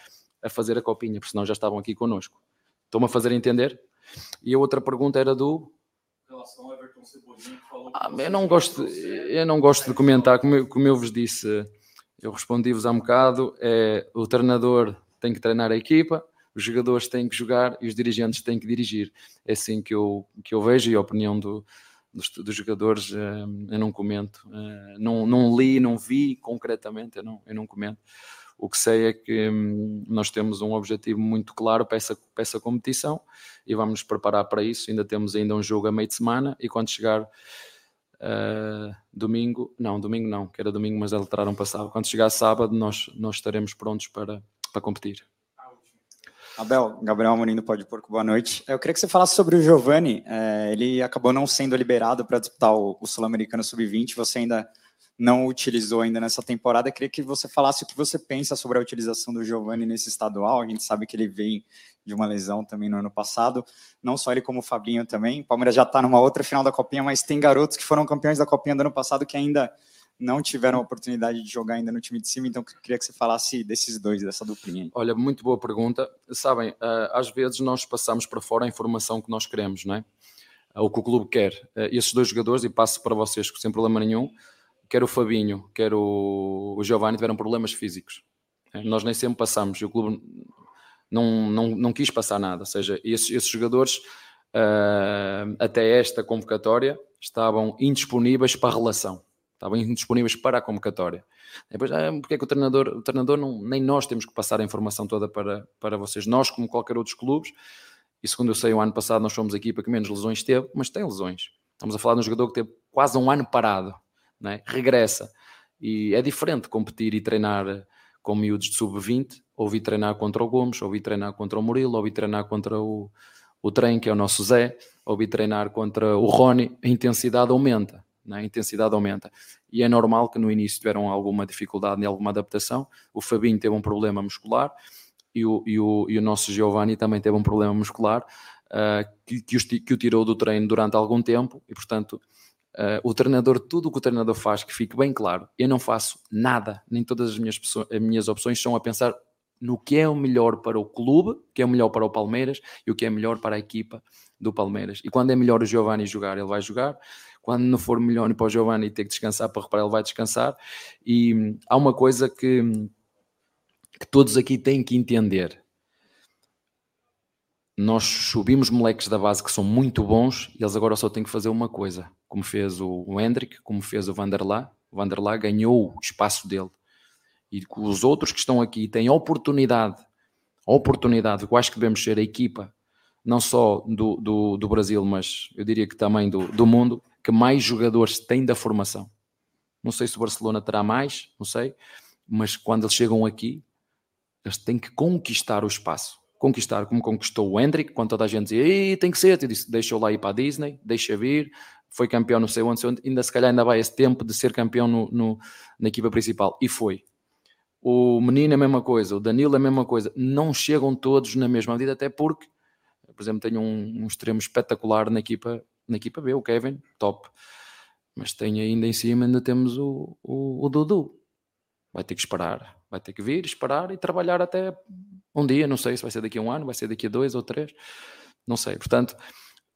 a fazer a copinha, porque senão já estavam aqui connosco. Estão-me a fazer entender? E a outra pergunta era do relação Everton Cebolinha, ah, eu não gosto, eu não gosto de comentar, como eu, como eu vos disse, eu respondi-vos há um bocado, é, o treinador tem que treinar a equipa, os jogadores têm que jogar e os dirigentes têm que dirigir. É assim que eu, que eu vejo e a opinião do, dos, dos jogadores eh, eu não comento. Eh, não, não li, não vi concretamente, eu não, eu não comento. O que sei é que hum, nós temos um objetivo muito claro para essa, para essa competição e vamos nos preparar para isso. Ainda temos ainda um jogo a meio de semana e quando chegar uh, domingo, não, domingo não, que era domingo, mas alteraram para sábado. Quando chegar sábado, nós, nós estaremos prontos para, para competir. Abel, Gabriel Amorim do Pode Porco, boa noite. Eu queria que você falasse sobre o Giovani. É, ele acabou não sendo liberado para disputar o, o Sul-Americano Sub-20. Você ainda não utilizou ainda nessa temporada. Eu queria que você falasse o que você pensa sobre a utilização do Giovani nesse estadual. A gente sabe que ele vem de uma lesão também no ano passado. Não só ele, como o Fabinho também. O Palmeiras já está numa outra final da Copinha, mas tem garotos que foram campeões da Copinha do ano passado que ainda não tiveram a oportunidade de jogar ainda no time de cima. Então, queria que você falasse desses dois, dessa duplinha. Olha, muito boa pergunta. Sabem, eh, às vezes nós passamos para fora a informação que nós queremos, não é? O que o clube quer. Eh, esses dois jogadores, e passo para vocês sem problema nenhum, quer o Fabinho, quer o, Giovanni tiveram problemas físicos. Nós nem sempre passamos e o clube não, não, não quis passar nada. Ou seja, esses, esses jogadores, até esta convocatória, estavam indisponíveis para a relação, estavam indisponíveis para a convocatória. Depois, ah, porque é que o treinador, o treinador não, nem nós temos que passar a informação toda para, para vocês, nós, como qualquer outros clubes, e segundo eu sei, o ano passado nós fomos a equipa que menos lesões teve, mas tem lesões. Estamos a falar de um jogador que teve quase um ano parado, né? regressa. E é diferente competir e treinar com miúdos de sub-20, ouvi treinar contra o Gomes, ouvi treinar contra o Murilo, ouvi treinar contra o, o Trem, que é o nosso Zé, ouvi treinar contra o Rony, a intensidade aumenta? A intensidade aumenta. E é normal que no início tiveram alguma dificuldade em alguma adaptação. O Fabinho teve um problema muscular e o, e o, e o nosso Giovanni também teve um problema muscular uh, que, que, que o tirou do treino durante algum tempo e, portanto, Uh, o treinador, tudo o que o treinador faz, que fique bem claro, eu não faço nada, nem todas as minhas, as minhas opções são a pensar no que é o melhor para o clube, que é o melhor para o Palmeiras e o que é melhor para a equipa do Palmeiras. E quando é melhor o Giovanni jogar, ele vai jogar. Quando não for melhor para o Giovanni ter que descansar para reparar, ele vai descansar. E hum, há uma coisa que, que todos aqui têm que entender. Nós subimos moleques da base que são muito bons e eles agora só têm que fazer uma coisa, como fez o Hendrick, como fez o Vanderlá. O Vanderlá ganhou o espaço dele e os outros que estão aqui têm oportunidade, oportunidade, eu acho que devemos ser a equipa, não só do, do, do Brasil, mas eu diria que também do, do mundo, que mais jogadores têm da formação. Não sei se o Barcelona terá mais, não sei, mas quando eles chegam aqui, eles têm que conquistar o espaço. Conquistar, como conquistou o Hendrick, quando toda a gente dizia, tem que ser, eu disse, deixa lá ir para a Disney, deixa vir, foi campeão não sei onde, ainda se calhar ainda vai esse tempo de ser campeão no, no, na equipa principal. E foi. O Menino é a mesma coisa, o Danilo é a mesma coisa. Não chegam todos na mesma medida, até porque, por exemplo, tenho um, um extremo espetacular na equipa, na equipa B, o Kevin, top. Mas tem ainda em cima, ainda temos o, o, o Dudu. Vai ter que esperar, vai ter que vir, esperar e trabalhar até um dia. Não sei se vai ser daqui a um ano, vai ser daqui a dois ou três, não sei. Portanto,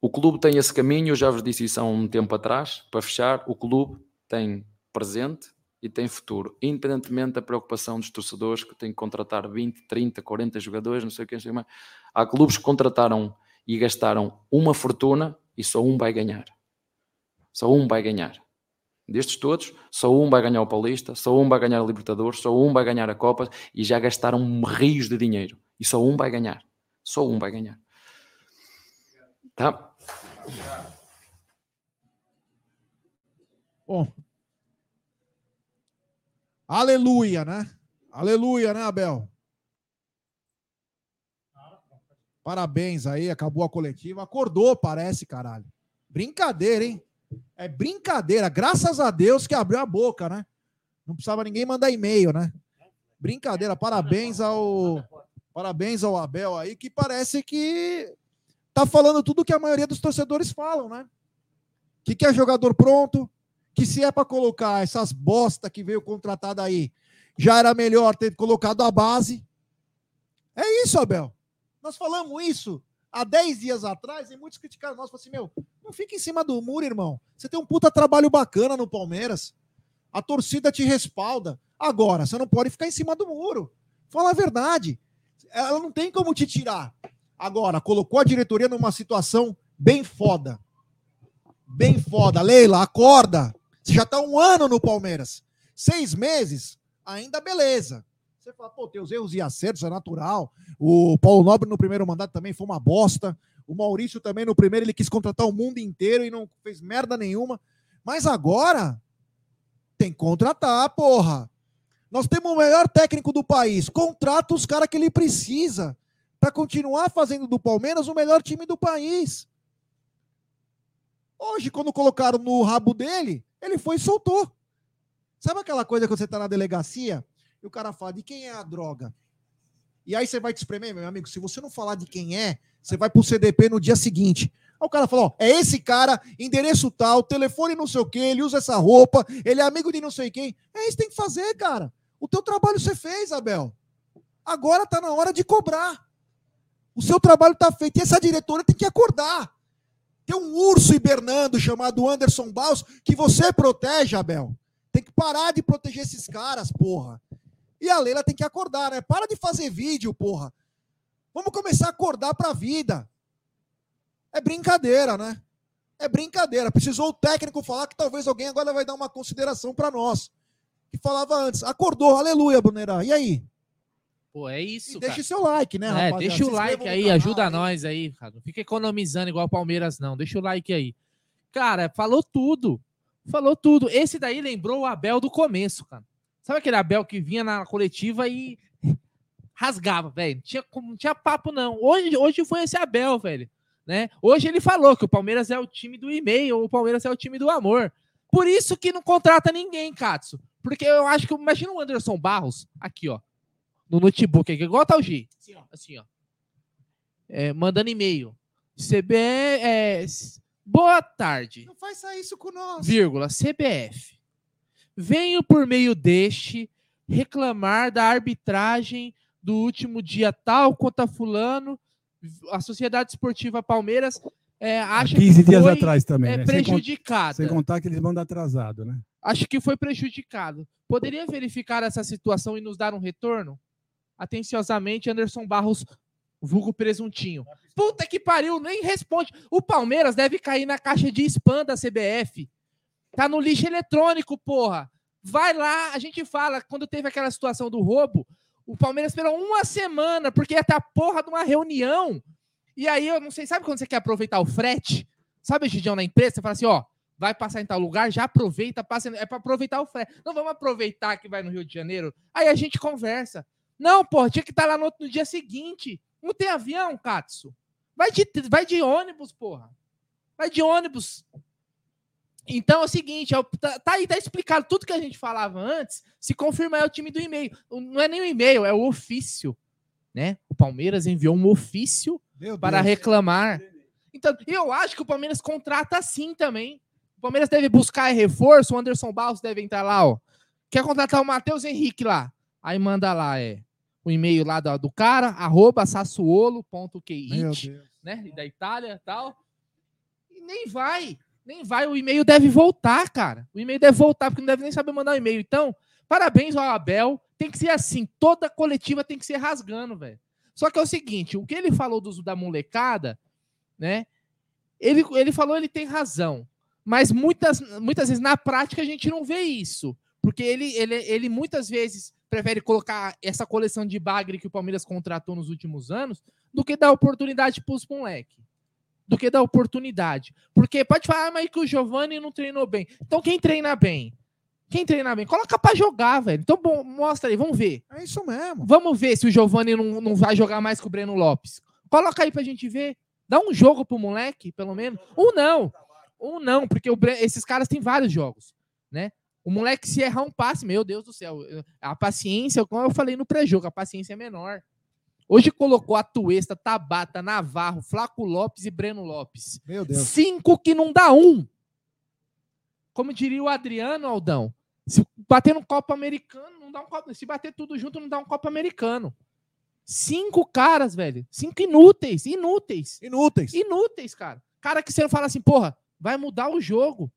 o clube tem esse caminho, eu já vos disse isso há um tempo atrás, para fechar. O clube tem presente, e tem futuro, independentemente da preocupação dos torcedores que têm que contratar 20, 30, 40 jogadores, não sei o que, não sei. Há clubes que contrataram e gastaram uma fortuna e só um vai ganhar. Só um vai ganhar. Destes todos, só um vai ganhar o Paulista, só um vai ganhar a Libertadores, só um vai ganhar a Copa e já gastaram rios de dinheiro. E só um vai ganhar. Só um vai ganhar. Tá? Bom, Aleluia, né? Aleluia, né, Abel? Parabéns aí, acabou a coletiva. Acordou, parece, caralho. Brincadeira, hein? É brincadeira. Graças a Deus que abriu a boca, né? Não precisava ninguém mandar e-mail, né? Brincadeira. Parabéns ao parabéns ao Abel aí, que parece que tá falando tudo que a maioria dos torcedores falam, né? Que quer jogador pronto, que se é para colocar essas bosta que veio contratada aí, já era melhor ter colocado a base. É isso, Abel. Nós falamos isso há 10 dias atrás e muitos criticaram nós. Falaram assim, meu, não fica em cima do muro, irmão. Você tem um puta trabalho bacana no Palmeiras. A torcida te respalda. Agora, você não pode ficar em cima do muro. Fala a verdade. Ela não tem como te tirar. Agora, colocou a diretoria numa situação bem foda. Bem foda. Leila, acorda. Você já está um ano no Palmeiras. Seis meses, ainda beleza. Você fala, pô, tem os erros e acertos, é natural. O Paulo Nobre no primeiro mandato também foi uma bosta. O Maurício também no primeiro ele quis contratar o mundo inteiro e não fez merda nenhuma. Mas agora tem que contratar, porra. Nós temos o melhor técnico do país. Contrata os caras que ele precisa para continuar fazendo do Palmeiras o melhor time do país. Hoje, quando colocaram no rabo dele, ele foi e soltou. Sabe aquela coisa que você está na delegacia e o cara fala de quem é a droga? E aí você vai te espremer, meu amigo. Se você não falar de quem é, você vai pro CDP no dia seguinte. Aí o cara falou: ó, é esse cara, endereço tal, telefone não sei o quê, ele usa essa roupa, ele é amigo de não sei quem. É isso que tem que fazer, cara. O teu trabalho você fez, Abel. Agora tá na hora de cobrar. O seu trabalho tá feito. E essa diretora tem que acordar. Tem um urso hibernando chamado Anderson Baus que você protege, Abel. Tem que parar de proteger esses caras, porra. E a Leila tem que acordar, né? Para de fazer vídeo, porra. Vamos começar a acordar pra vida. É brincadeira, né? É brincadeira. Precisou o técnico falar que talvez alguém agora vai dar uma consideração para nós. Que falava antes. Acordou, aleluia, Brunerá. E aí? Pô, é isso. E deixa seu like, né, É, rapaziada? deixa Se o like inscrevam no aí, canal, ajuda nós aí, cara. Não fica economizando igual o Palmeiras, não. Deixa o like aí. Cara, falou tudo. Falou tudo. Esse daí lembrou o Abel do começo, cara. Sabe aquele Abel que vinha na coletiva e [laughs] rasgava, velho? Não tinha, não tinha papo, não. Hoje, hoje foi esse Abel, velho. Né? Hoje ele falou que o Palmeiras é o time do e-mail, o Palmeiras é o time do amor. Por isso que não contrata ninguém, Katsu. Porque eu acho que. Imagina o Anderson Barros, aqui, ó. No notebook, aqui, igual tá o G. Assim, ó. Assim, ó. É, mandando e-mail. CBE. É, boa tarde. Não faz isso com nós. Vírgula, CBF. Venho por meio deste reclamar da arbitragem do último dia tal contra fulano. A Sociedade Esportiva Palmeiras é, acha 15 que dias foi, atrás também, é, né? Prejudicada. Sem contar que eles mandam atrasado, né? Acho que foi prejudicado. Poderia verificar essa situação e nos dar um retorno? Atenciosamente, Anderson Barros, vulgo presuntinho. Puta que pariu, nem responde. O Palmeiras deve cair na caixa de spam da CBF. Tá no lixo eletrônico, porra. Vai lá, a gente fala, quando teve aquela situação do roubo, o Palmeiras esperou uma semana, porque ia ter a porra de uma reunião. E aí, eu não sei, sabe quando você quer aproveitar o frete? Sabe, Gidião, na empresa? Você fala assim, ó, vai passar em tal lugar, já aproveita, passa. É para aproveitar o frete. Não vamos aproveitar que vai no Rio de Janeiro. Aí a gente conversa. Não, porra, tinha que estar lá no, no dia seguinte. Não tem avião, Katsu. Vai de, vai de ônibus, porra. Vai de ônibus. Então é o seguinte, é o- tá, tá aí, tá explicado tudo que a gente falava antes, se confirma é o time do e-mail. Não é nem o e-mail, é o ofício, né? O Palmeiras enviou um ofício Meu para Deus. reclamar. Então, eu acho que o Palmeiras contrata assim também. O Palmeiras deve buscar reforço, o Anderson Barros deve entrar lá, ó. Quer contratar o Matheus Henrique lá? Aí manda lá, é o e-mail lá do, do cara, arroba Deus. né? Da Itália e tal. E nem vai, nem vai. O e-mail deve voltar, cara. O e-mail deve voltar, porque não deve nem saber mandar o e-mail. Então, parabéns ao Abel. Tem que ser assim. Toda coletiva tem que ser rasgando, velho. Só que é o seguinte, o que ele falou dos, da molecada, né? Ele, ele falou, ele tem razão. Mas muitas, muitas vezes na prática a gente não vê isso. Porque ele, ele, ele muitas vezes prefere colocar essa coleção de bagre que o Palmeiras contratou nos últimos anos do que dar oportunidade para os moleques. Do que dar oportunidade. Porque pode falar, ah, mas que o Giovanni não treinou bem. Então quem treina bem? Quem treina bem? Coloca para jogar, velho. Então bom, mostra aí, vamos ver. É isso mesmo. Vamos ver se o Giovanni não, não vai jogar mais com o Breno Lopes. Coloca aí pra gente ver. Dá um jogo pro moleque, pelo menos. Um não. Um não, porque o esses caras têm vários jogos, né? O moleque, se errar um passe, meu Deus do céu. A paciência, como eu falei no pré-jogo, a paciência é menor. Hoje colocou a Tuesta, Tabata, Navarro, Flaco Lopes e Breno Lopes. Meu Deus. Cinco que não dá um. Como diria o Adriano Aldão, se bater no Copa Americano, não dá um Copa. Se bater tudo junto, não dá um Copa Americano. Cinco caras, velho. Cinco inúteis. Inúteis. Inúteis. Inúteis, cara. Cara que você fala assim, porra, vai mudar o jogo.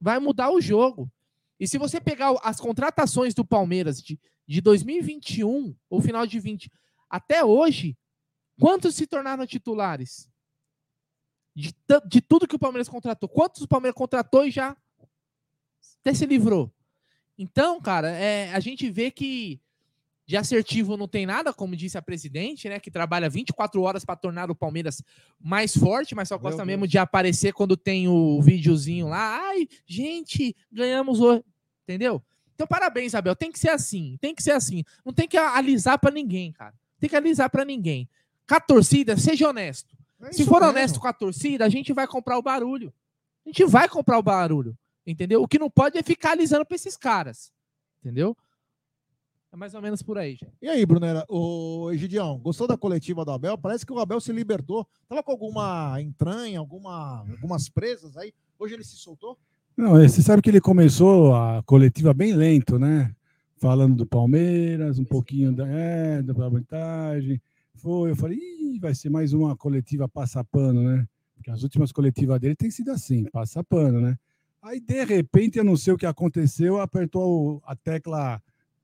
Vai mudar o jogo. E se você pegar as contratações do Palmeiras de, de 2021, ou final de 20, até hoje, quantos se tornaram titulares? De, de tudo que o Palmeiras contratou. Quantos o Palmeiras contratou e já até se livrou? Então, cara, é, a gente vê que de assertivo não tem nada, como disse a presidente, né? Que trabalha 24 horas para tornar o Palmeiras mais forte, mas só gosta mesmo de aparecer quando tem o videozinho lá. Ai, gente, ganhamos hoje. Entendeu? Então, parabéns, Abel. Tem que ser assim. Tem que ser assim. Não tem que alisar para ninguém, cara. Tem que alisar para ninguém. Com a torcida, seja honesto. É Se for mesmo. honesto com a torcida, a gente vai comprar o barulho. A gente vai comprar o barulho. Entendeu? O que não pode é ficar alisando para esses caras. Entendeu? É mais ou menos por aí, gente. E aí, Brunera, o Egidião, gostou da coletiva do Abel? Parece que o Abel se libertou. Tava com alguma entranha, alguma, algumas presas aí. Hoje ele se soltou? Não, é, você sabe que ele começou a coletiva bem lento, né? Falando do Palmeiras, um pouquinho da, é, da vantagem. Foi, eu falei, Ih, vai ser mais uma coletiva passa pano, né? Porque as últimas coletivas dele tem sido assim, passa pano, né? Aí, de repente, eu não sei o que aconteceu, apertou a tecla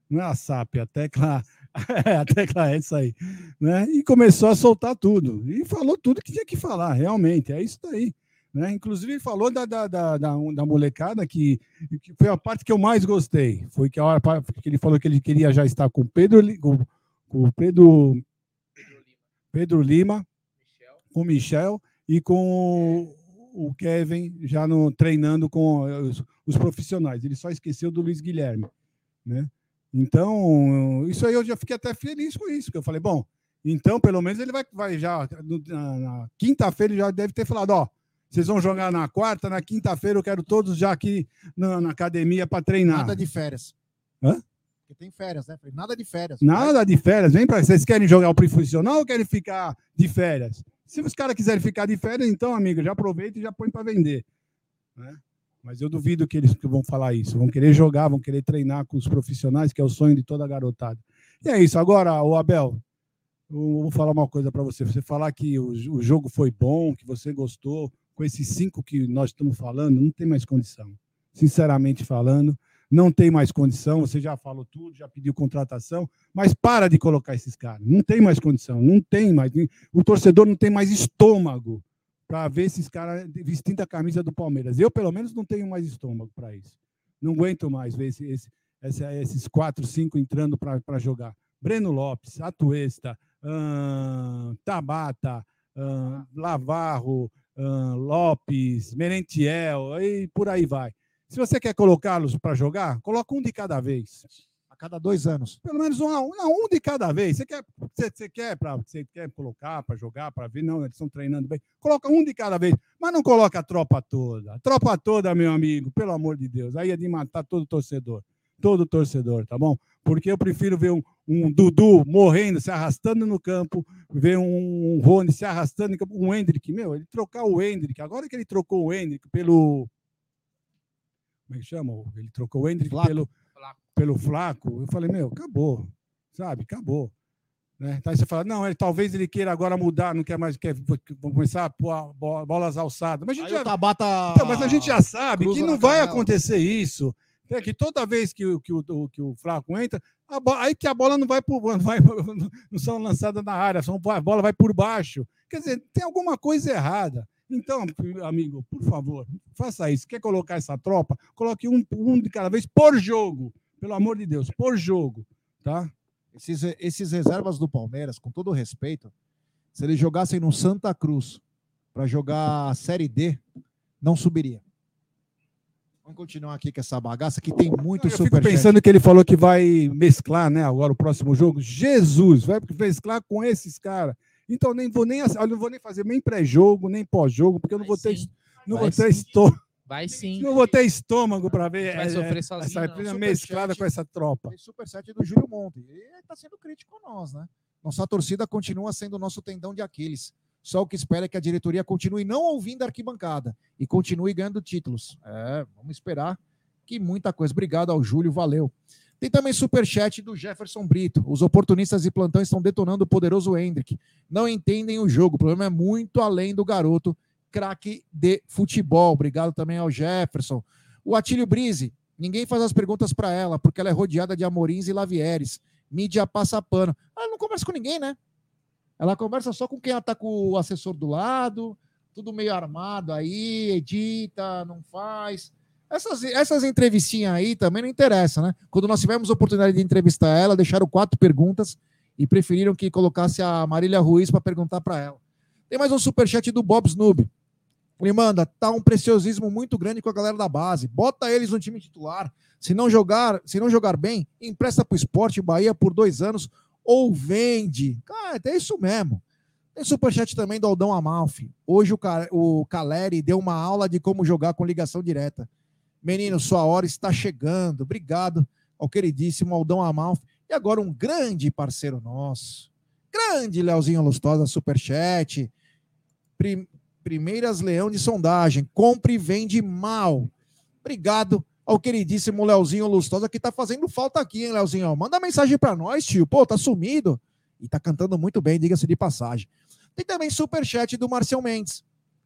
não é a SAP, a tecla, é, [laughs] a tecla é essa aí, né? E começou a soltar tudo. E falou tudo que tinha que falar, realmente, é isso daí. Né? Inclusive falou da, da, da, da, da molecada que, que, foi a parte que eu mais gostei. Foi que a hora que ele falou que ele queria já estar com Pedro, com, com o Pedro, Pedro Lima, com o Michel e com o Kevin já no, treinando com os, os, profissionais. Ele só esqueceu do Luiz Guilherme, né? Então, isso aí eu já fiquei até feliz com isso, que eu falei, bom, então pelo menos ele vai, vai já na, na quinta-feira ele já deve ter falado, ó, vocês vão jogar na quarta, na quinta-feira eu quero todos já aqui na, na academia para treinar. Nada de férias. Hã? Porque tem férias, né? Nada de férias. Nada de férias. Vem para vocês querem jogar o profissional ou querem ficar de férias? Se os caras quiserem ficar de férias, então, amigo, já aproveita e já põe para vender. Né? Mas eu duvido que eles vão falar isso. Vão querer jogar, vão querer treinar com os profissionais, que é o sonho de toda garotada. E é isso. Agora, o Abel, eu vou falar uma coisa para você. Você falar que o, o jogo foi bom, que você gostou, com esses cinco que nós estamos falando, não tem mais condição. Sinceramente falando, não tem mais condição. Você já falou tudo, já pediu contratação, mas para de colocar esses caras. Não tem mais condição, não tem mais. O torcedor não tem mais estômago para ver esses caras vestindo a camisa do Palmeiras. Eu, pelo menos, não tenho mais estômago para isso. Não aguento mais ver esse, esse, esse, esses quatro, cinco entrando para jogar. Breno Lopes, Atuesta, hum, Tabata, hum, Lavarro, Lopes, Merentiel, e por aí vai. Se você quer colocá-los para jogar, coloca um de cada vez. A cada dois anos. Pelo menos um, não, um de cada vez. Você quer, você, você quer, pra, você quer colocar para jogar, para ver? Não, eles estão treinando bem. Coloca um de cada vez, mas não coloca a tropa toda. A tropa toda, meu amigo, pelo amor de Deus. Aí é de matar todo torcedor. Todo torcedor, tá bom? Porque eu prefiro ver um, um Dudu morrendo, se arrastando no campo, ver um, um Rony se arrastando no campo, um Hendrick, meu, ele trocar o Hendrick, agora que ele trocou o Hendrick pelo. Como é que chama? Ele trocou o Hendrick Flaco. pelo, pelo Flaco, eu falei, meu, acabou, sabe, acabou. Né? Então você fala, não, ele, talvez ele queira agora mudar, não quer mais, quer começar a pôr bolas alçadas. Mas a gente, já, Tabata então, mas a gente já sabe que não vai acontecer isso. É que toda vez que, que, o, que o Flaco entra, bola, aí que a bola não vai por [laughs] vai, não são lançadas na área, são, a bola vai por baixo. Quer dizer, tem alguma coisa errada. Então, amigo, por favor, faça isso. Quer colocar essa tropa? Coloque um, um de cada vez por jogo. Pelo amor de Deus, por jogo. Tá? Esses, esses reservas do Palmeiras, com todo respeito, se eles jogassem no Santa Cruz para jogar a Série D, não subiria. Vamos continuar aqui com essa bagaça que tem muito Eu super. Fico pensando que ele falou que vai mesclar, né? Agora o próximo jogo. Jesus, vai mesclar com esses caras. Então nem vou nem, eu não vou nem fazer nem pré-jogo, nem pós-jogo, porque eu não vou ter, não vou ter estômago. Vai sim. Não vou ter estômago para ver vai sofrer sozinho, essa não. mesclada com essa tropa. Tem superchat do Júlio Monte. Ele está sendo crítico a nós, né? Nossa torcida continua sendo o nosso tendão de Aquiles. Só o que espera é que a diretoria continue não ouvindo a arquibancada e continue ganhando títulos. É, vamos esperar que muita coisa. Obrigado ao Júlio, valeu. Tem também superchat do Jefferson Brito. Os oportunistas de plantão estão detonando o poderoso Hendrick. Não entendem o jogo. O problema é muito além do garoto, craque de futebol. Obrigado também ao Jefferson. O Atílio Brise. Ninguém faz as perguntas para ela, porque ela é rodeada de Amorins e Lavieres. Mídia passa pano. Ela não conversa com ninguém, né? Ela conversa só com quem está com o assessor do lado, tudo meio armado aí, edita, não faz. Essas, essas entrevistinhas aí também não interessam, né? Quando nós tivemos a oportunidade de entrevistar ela, deixaram quatro perguntas e preferiram que colocasse a Marília Ruiz para perguntar para ela. Tem mais um superchat do Bob Snoob. Ele manda, tá um preciosismo muito grande com a galera da base. Bota eles no time titular. Se não jogar, se não jogar bem, empresta para o esporte Bahia por dois anos ou vende. Cara, é isso mesmo. Tem superchat também do Aldão Amalfi. Hoje o, o Caleri deu uma aula de como jogar com ligação direta. Menino, sua hora está chegando. Obrigado ao queridíssimo Aldão Amalfi. E agora um grande parceiro nosso. Grande Leozinho Lustosa, superchat. Prim, primeiras Leão de sondagem. Compre e vende mal. Obrigado ao queridíssimo Leozinho Lustosa, que tá fazendo falta aqui, hein, Leozinho? Manda mensagem para nós, tio. Pô, tá sumido. E tá cantando muito bem, diga-se de passagem. Tem também superchat do Marcel Mendes.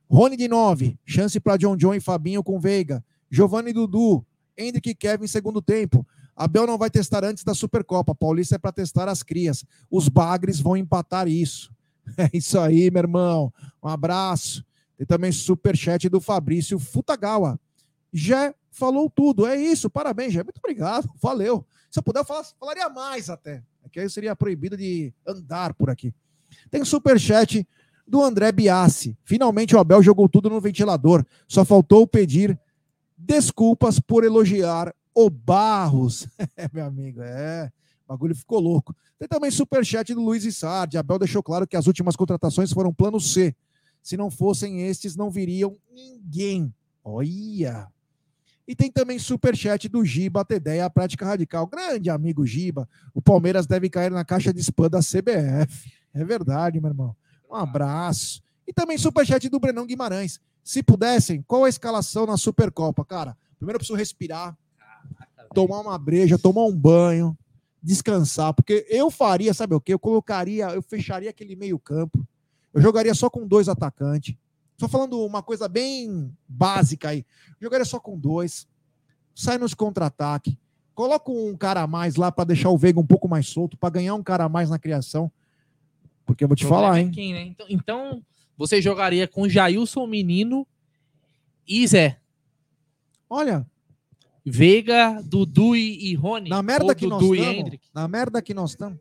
Rony de 9, chance para John John e Fabinho com Veiga. Giovanni Dudu, Hendrick e Kevin segundo tempo. Abel não vai testar antes da Supercopa. Paulista é para testar as crias. Os bagres vão empatar isso. [laughs] É isso aí, meu irmão. Um abraço. Tem também superchat do Fabrício Futagawa. Já falou tudo. É isso. Parabéns, já. Muito obrigado. [laughs] Valeu. Se eu puder, falar, falaria mais até. É que aí seria proibido de andar por aqui. Tem superchat do André Biassi. Finalmente o Abel jogou tudo no ventilador. Só faltou pedir desculpas por elogiar o Barros. [laughs] É, meu amigo, é. O bagulho ficou louco. Tem também superchat do Luiz Issardi. Abel deixou claro que as últimas contratações foram plano C. Se não fossem estes, não viriam ninguém. Olha. E tem também superchat do Giba Tedeia, a prática radical. Grande amigo Giba. O Palmeiras deve cair na caixa de spam da CBF. É verdade, meu irmão. Um abraço. E também superchat do Brenão Guimarães. Se pudessem, qual a escalação na Supercopa? Cara, primeiro eu preciso respirar, tomar uma breja, tomar um banho, descansar, porque eu faria, sabe o que? Eu colocaria, eu fecharia aquele meio-campo, eu jogaria só com dois atacantes. Só falando uma coisa bem básica aí. Jogaria só com dois, sai nos contra-ataque, coloca um cara a mais lá para deixar o Veiga um pouco mais solto, para ganhar um cara a mais na criação. Porque eu vou te falar, hein? Quem, né? então, então, você jogaria com Jailson Menino e Zé. Olha. Veiga, Dudu e, e Rony. Na merda que Dudu nós estamos. Na merda que nós estamos.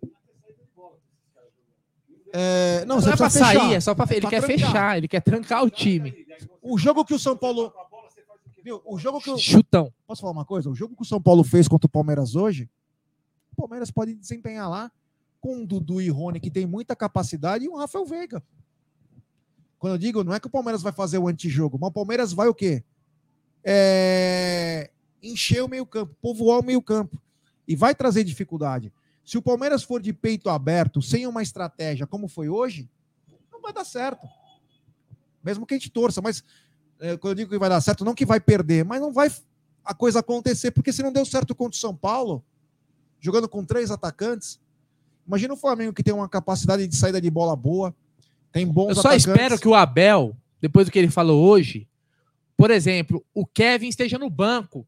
É, não, Não, é pra precisa sair, fechar. é só pra ele Pra quer trancar. fechar, ele quer trancar o time. O jogo que o São Paulo. Viu? O jogo que o... Chutão. Posso falar uma coisa? O jogo que o São Paulo fez contra o Palmeiras hoje, o Palmeiras pode desempenhar lá com um Dudu e Rony, que tem muita capacidade, e um Rafael Veiga. Quando eu digo, não é que o Palmeiras vai fazer o antijogo, mas o Palmeiras vai o quê? É... Encher o meio-campo, povoar o meio-campo. E vai trazer dificuldade. Se o Palmeiras for de peito aberto, sem uma estratégia como foi hoje, não vai dar certo. Mesmo que a gente torça, mas é, quando eu digo que vai dar certo, não que vai perder, mas não vai a coisa acontecer, porque se não deu certo contra o São Paulo, jogando com três atacantes, imagina o Flamengo que tem uma capacidade de saída de bola boa, tem bons Eu só atacantes. espero que o Abel, depois do que ele falou hoje, por exemplo, o Kevin esteja no banco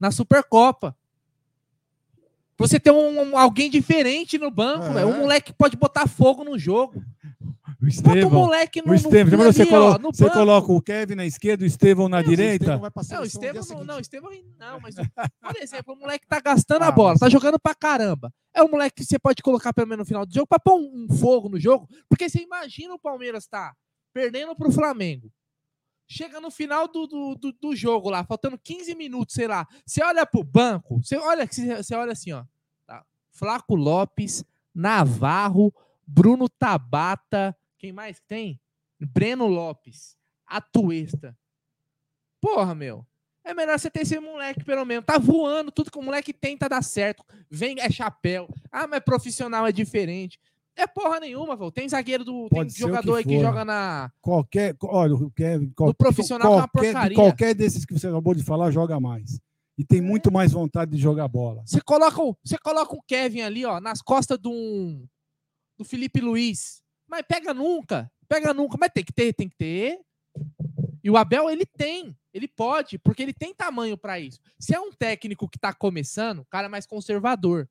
na Supercopa. Você tem um, um- alguém diferente no banco, É. velho. um moleque que pode botar fogo no jogo. O Estevão. moleque no- o Estevão. no- você, ali, colo- ó, no você banco. coloca o Kevin na esquerda, o Estevão na direita. Não, o Estevão não, não, o Estevão não, mas por exemplo, o moleque tá gastando a Ah, bola, mas- tá jogando pra caramba. É um moleque que você pode colocar pelo menos no final do jogo pra pôr um, um fogo no jogo, porque você imagina o Palmeiras tá perdendo pro Flamengo. Chega no final do, do, do, do jogo lá, faltando 15 minutos, sei lá. Você olha pro banco, você olha, você olha assim, ó. Tá? Flaco Lopes, Navarro, Bruno Tabata, quem mais tem? Breno Lopes, Atuesta. Porra, meu. É melhor você ter esse moleque, pelo menos. Tá voando, tudo que o moleque tenta dar certo. Vem, é chapéu. Ah, mas profissional é diferente. É porra nenhuma, velho. Tem zagueiro do. Pode tem o jogador que aí que joga na. Qualquer, olha, o Kevin, qual, profissional é uma qualquer, porcaria. qualquer desses que você acabou de falar joga mais. E tem muito mais vontade de jogar bola. Você coloca, o- você coloca o Kevin ali, ó, nas costas do, um- do Felipe Luiz. Mas pega nunca. Pega nunca. Mas tem que ter, tem que ter. E o Abel, ele tem. Ele pode, porque ele tem tamanho pra isso. Se é um técnico que tá começando, o cara é mais conservador.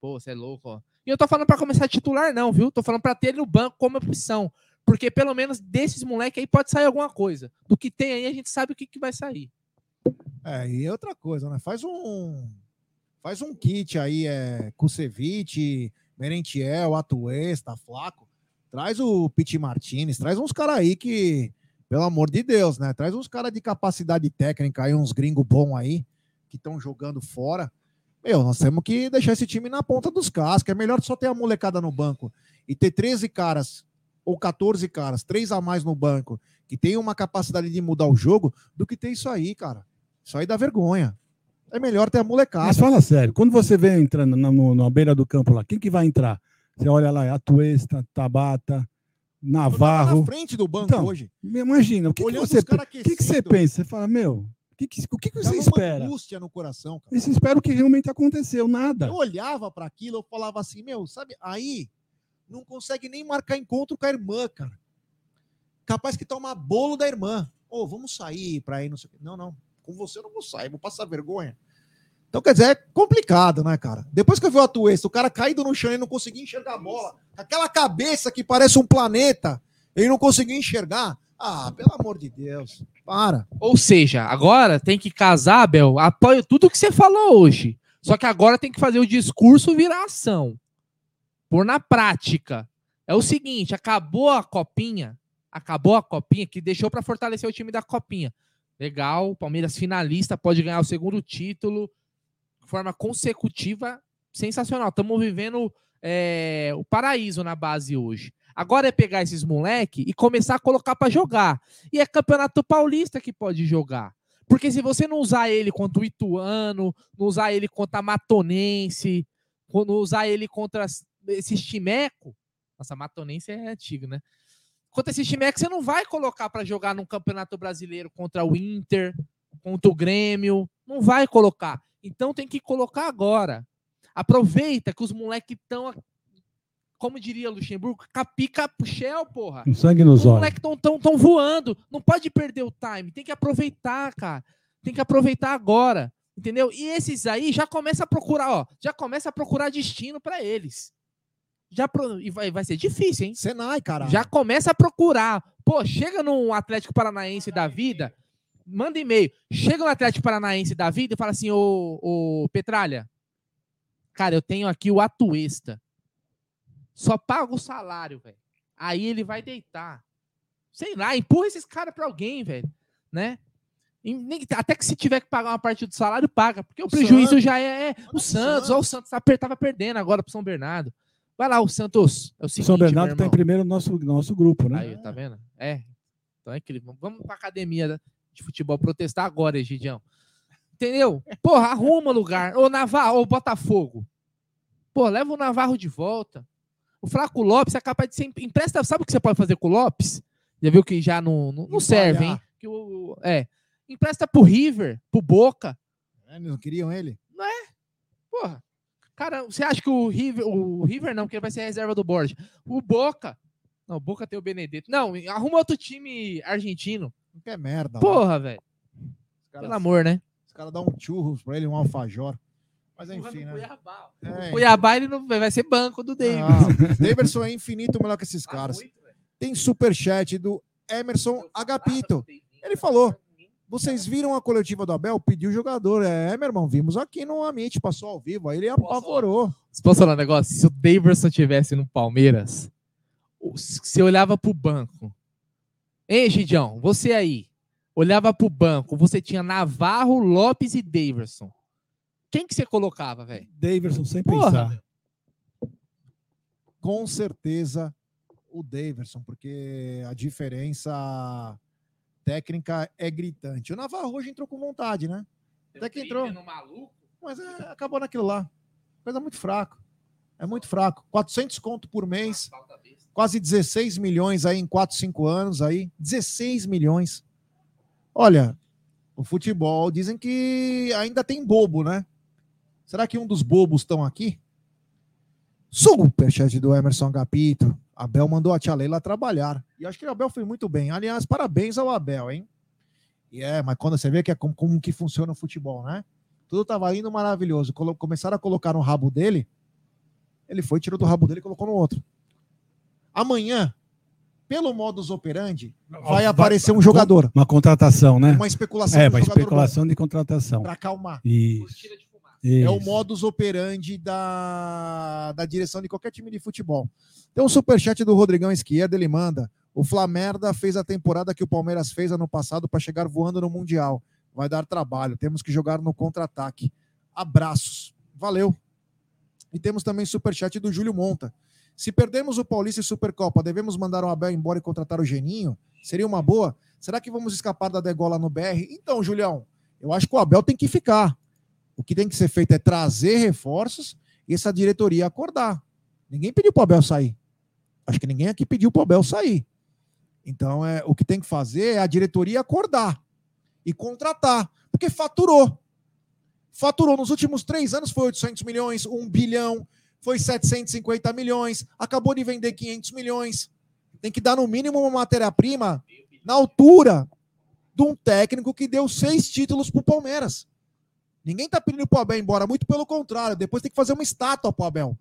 Pô, você é louco, ó. E eu tô falando pra começar titular, não, viu? Tô falando pra ter ele no banco como opção. Porque pelo menos desses moleques aí pode sair alguma coisa. Do que tem aí, a gente sabe o que, que vai sair. É, e outra coisa, né? Faz um faz um kit aí, é Kusevich, Merentiel, Atuesta, Flaco. Traz o Piti Martinez, traz uns caras aí que, pelo amor de Deus, né? Traz uns caras de capacidade técnica aí, uns gringos bons aí, que estão jogando fora. Meu, nós temos que deixar esse time na ponta dos cascos. É melhor só ter a molecada no banco e ter 13 caras ou 14 caras, três a mais no banco, que tem uma capacidade de mudar o jogo, do que ter isso aí, cara. Isso aí dá vergonha. É melhor ter a molecada. Mas fala sério, quando você vê entrando na, no- na beira do campo lá, quem que vai entrar? Você olha lá, é Atuesta, Tabata, Navarro. na frente do banco Então, hoje. Imagina, o que, que você, que, que você pensa? Você fala, meu, que, que, o que, que você uma espera? angústia no coração, cara. E você espera o que realmente aconteceu, nada. Eu olhava para aquilo, eu falava assim, meu, sabe, aí não consegue nem marcar encontro com a irmã, cara. Capaz que toma bolo da irmã. Ô, vamos sair pra ir, não sei o quê. Não, não. Com você eu não vou sair, vou passar vergonha. Então, quer dizer, é complicado, né, cara? Depois que eu vi o Atuesta, o cara caído no chão e não conseguia enxergar a bola, aquela cabeça que parece um planeta, ele não conseguia enxergar. Ah, pelo amor de Deus, para. Ou seja, agora tem que casar, Abel, apoio tudo que você falou hoje. Só que agora tem que fazer o discurso virar ação. Por na prática. É o seguinte, acabou a copinha, acabou a copinha que deixou para fortalecer o time da copinha. Legal, Palmeiras finalista, pode ganhar o segundo título de forma consecutiva, sensacional. Estamos vivendo é, o paraíso na base hoje. Agora é pegar esses moleque e começar a colocar para jogar. E é Campeonato Paulista que pode jogar. Porque se você não usar ele contra o Ituano, não usar ele contra a Matonense, não usar ele contra esse Chimeco, nossa, Matonense é antigo, né? Contra esse Chimeco, você não vai colocar para jogar no Campeonato Brasileiro contra o Inter, contra o Grêmio, não vai colocar. Então tem que colocar agora. Aproveita que os moleques estão, como diria Luxemburgo, capica pro Shell, porra. Com sangue nos Os olhos. moleques estão tão, tão voando. Não pode perder o time. Tem que aproveitar, cara. Tem que aproveitar agora. Entendeu? E esses aí já começa a procurar, ó. Já começa a procurar destino para eles. Já pro... E vai, vai ser difícil, hein? Senai, cara. Já começa a procurar. Pô, chega no Atlético Paranaense da vida, manda e-mail. Chega no Atlético Paranaense da vida e fala assim: Ô, ô Petralha, cara, eu tenho aqui o Atuesta. Só paga o salário, velho. Aí ele vai deitar. Sei lá, empurra esses caras pra alguém, velho. Né? Até que se tiver que pagar uma parte do salário, paga. Porque o, O prejuízo Santos. já é, é o Santos. Ó, o Santos tá, per- tava perdendo agora pro São Bernardo. Vai lá, o Santos. É o O seguinte, São Bernardo meu está em primeiro no nosso, nosso grupo, né? Aí, tá vendo? É. Então é incrível. Vamos pra academia de futebol protestar agora, Egidião. Entendeu? Porra, arruma lugar. Ô, Navarro, ô, Botafogo. Pô, leva o Navarro de volta. O Flaco Lopes é capaz de ser. Empresta. Sabe o que você pode fazer com o Lopes? Já viu que já não, não, não serve, hein? Que o, é. Empresta pro River, pro Boca. É, eles não queriam ele? Não é? Porra. Cara, você acha que o River. O River não, porque ele vai ser a reserva do Borja. O Boca. Não, o Boca tem o Benedetto. Não, arruma outro time argentino. Não quer merda. Porra, velho. Pelo amor, né? Os caras dão um churros pra ele, um alfajor. Mas enfim, né? É, O Cuiabá ele não vai ser banco do David. Ah, Daverson é infinito melhor que esses caras. Tem superchat do Emerson Agapito. Ele falou: vocês viram a coletiva do Abel? Pediu o jogador. É, meu irmão, vimos aqui no Amit, passou ao vivo. Aí ele apavorou. Posso falar um negócio? Se o Daverson tivesse no Palmeiras, você olhava pro banco. Hein, Gidião? Você aí. Olhava pro banco, você tinha Navarro, Lopes e Daverson. Quem que você colocava, velho? Daverson, sem Porra, pensar. Com certeza o Daverson, porque a diferença técnica é gritante. O Navarro hoje entrou com vontade, né? Até que entrou. Mas é, acabou naquilo lá. Coisa muito fraco. É muito fraco. 400 conto por mês. Quase 16 milhões aí em 4, 5 anos aí. 16 milhões. Olha, o futebol dizem que ainda tem bobo, né? Será que um dos bobos estão aqui? Superchat do Emerson Agapito. Abel mandou a tia Leila trabalhar. E acho que o Abel foi muito bem. Aliás, parabéns ao Abel, hein? E é, mas quando você vê que é como, como que funciona o futebol, né? Tudo tava indo maravilhoso. Começaram a colocar no rabo dele. Ele foi, tirou do rabo dele e colocou no outro. Amanhã, pelo modus operandi, vai aparecer um jogador. Uma contratação, né? Uma especulação É, de uma especulação de contratação. Para acalmar. Isso. É o modus operandi da, da direção de qualquer time de futebol. Tem um superchat do Rodrigão Esquerda, ele manda. O Flamerda fez a temporada que o Palmeiras fez ano passado para chegar voando no Mundial. Vai dar trabalho. Temos que jogar no contra-ataque. Abraços. Valeu. E temos também superchat do Júlio Monta. Se perdermos o Paulista e Supercopa, devemos mandar o Abel embora e contratar o Geninho? Seria uma boa? Será que vamos escapar da degola no BR? Então, Julião, eu acho que o Abel tem que ficar. O que tem que ser feito é trazer reforços e essa diretoria acordar. Ninguém pediu para o Abel sair. Acho que ninguém aqui pediu para o Abel sair. Então, é, o que tem que fazer é a diretoria acordar e contratar, porque faturou. Faturou nos últimos três anos foi 800 milhões, 1 bilhão, foi 750 milhões, acabou de vender 500 milhões. Tem que dar no mínimo uma matéria-prima na altura de um técnico que deu seis títulos para o Palmeiras. Ninguém tá pedindo pro Abel embora, muito pelo contrário. Depois tem que fazer uma estátua pro Abel.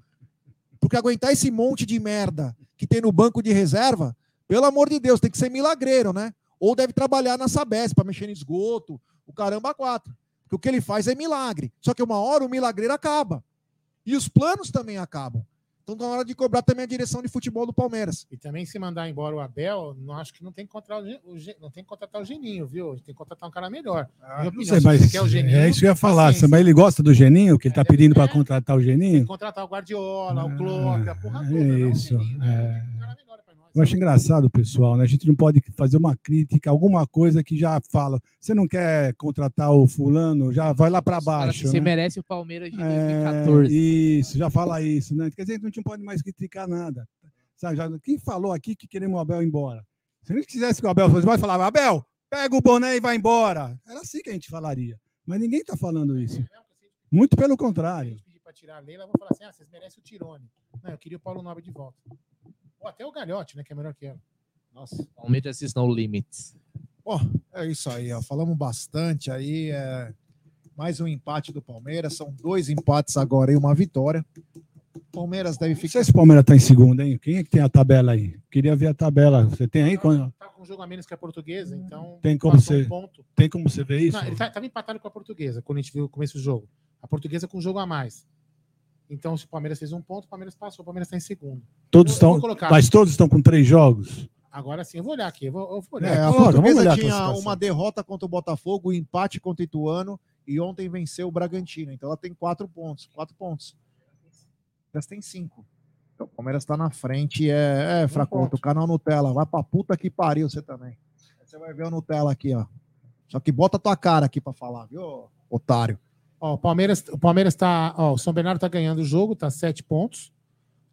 Porque aguentar esse monte de merda que tem no banco de reserva, pelo amor de Deus, tem que ser milagreiro, né? Ou deve trabalhar na Sabesp para mexer no esgoto, o caramba quatro. Porque o que ele faz é milagre. Só que uma hora o milagreiro acaba. E os planos também acabam. Então tá na hora de cobrar também a direção de futebol do Palmeiras. E também se mandar embora o Abel, não acho que não tem que contratar o, o, não tem que contratar o Geninho, viu? Tem que contratar um cara melhor. Ah, não sei, mas Geninho, é isso que eu ia falar. Paciência. Mas ele gosta do Geninho, que ele está é, pedindo para contratar o Geninho? Contratar o Guardiola, ah, o Klopp, a porra toda. É isso. Geninho, é. Eu acho engraçado, pessoal, né? A gente não pode fazer uma crítica, alguma coisa que já fala. Você não quer contratar o fulano, já vai lá para baixo. Você né? merece o Palmeiras de 2014. É, isso, já fala isso, né? Quer dizer, a gente não pode mais criticar nada. Sabe, já, quem falou aqui que queremos o Abel embora? Se a gente quisesse que o Abel fosse embora, falava, Abel, pega o boné e vai embora. Era assim que a gente falaria. Mas ninguém está falando isso. Muito pelo contrário. Para tirar a Leila, vou falar assim: ah, vocês merecem o Tirone. Não, eu queria o Paulo Nobre de volta. Ou até o Galhote, né? Que é melhor que ela. Nossa. Palmeiras is no limits. Bom, é isso aí, ó. Falamos bastante aí. É... Mais um empate do Palmeiras. São dois empates agora e uma vitória. Palmeiras deve ficar. Não sei se o Palmeiras está em segundo, hein? Quem é que tem a tabela aí? Queria ver a tabela. Você tem aí? Tá, tá com um jogo a menos que a portuguesa, então. Tem como você, um ponto. Tem como você ver isso? Não, ele estava tá, empatado com a portuguesa quando a gente viu o começo do jogo. A portuguesa com um jogo a mais. Então, se o Palmeiras fez um ponto, o Palmeiras passou, o Palmeiras está em segundo. Todos eu, estão, eu mas todos estão com três jogos? Agora sim, eu vou olhar aqui. Eu vou, eu vou olhar. É, a Portuguesa tinha uma derrota contra o Botafogo, um empate contra o Ituano e ontem venceu o Bragantino. Então ela tem quatro pontos. Quatro pontos. Elas tem cinco. Então, o Palmeiras está na frente. É, é Fraconto, o canal Nutella. Vai pra puta que pariu você também. Você vai ver o Nutella aqui, ó. Só que bota tua cara aqui para falar, viu, otário. Ó, o Palmeiras, o Palmeiras tá, ó, o São Bernardo tá ganhando o jogo, tá sete pontos.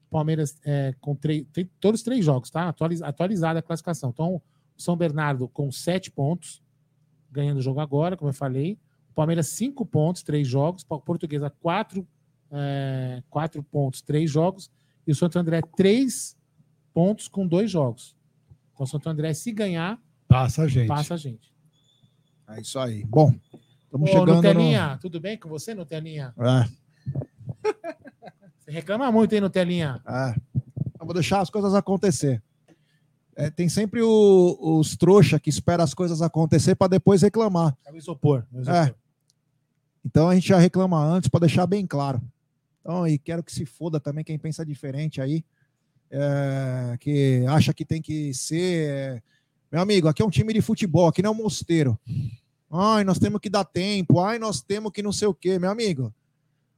O Palmeiras é, com três, tem todos os três jogos, tá? Atualiz, atualizada a classificação. Então, o São Bernardo com sete pontos, ganhando o jogo agora, como eu falei. O Palmeiras cinco pontos, três jogos. Portuguesa quatro, é, quatro pontos, três jogos. E o Santo André três pontos com dois jogos. Então, o Santo André, se ganhar, passa a gente. Passa a gente. É isso aí. Bom, Estamos Ô, chegando Nutelinha, no... tudo bem com você, Nutelinha? É. [laughs] Você reclama muito, hein, Nutelinha? É. Eu vou deixar as coisas acontecer. É, tem sempre o, os trouxa que espera as coisas acontecer para depois reclamar. É o isopor. É o isopor. É. Então a gente já reclama antes para deixar bem claro. Então, e quero que se foda também quem pensa diferente aí, é, que acha que tem que ser. É... Meu amigo, aqui é um time de futebol, aqui não é um mosteiro. Ai, nós temos que dar tempo. Ai, nós temos que não sei o quê. Meu amigo,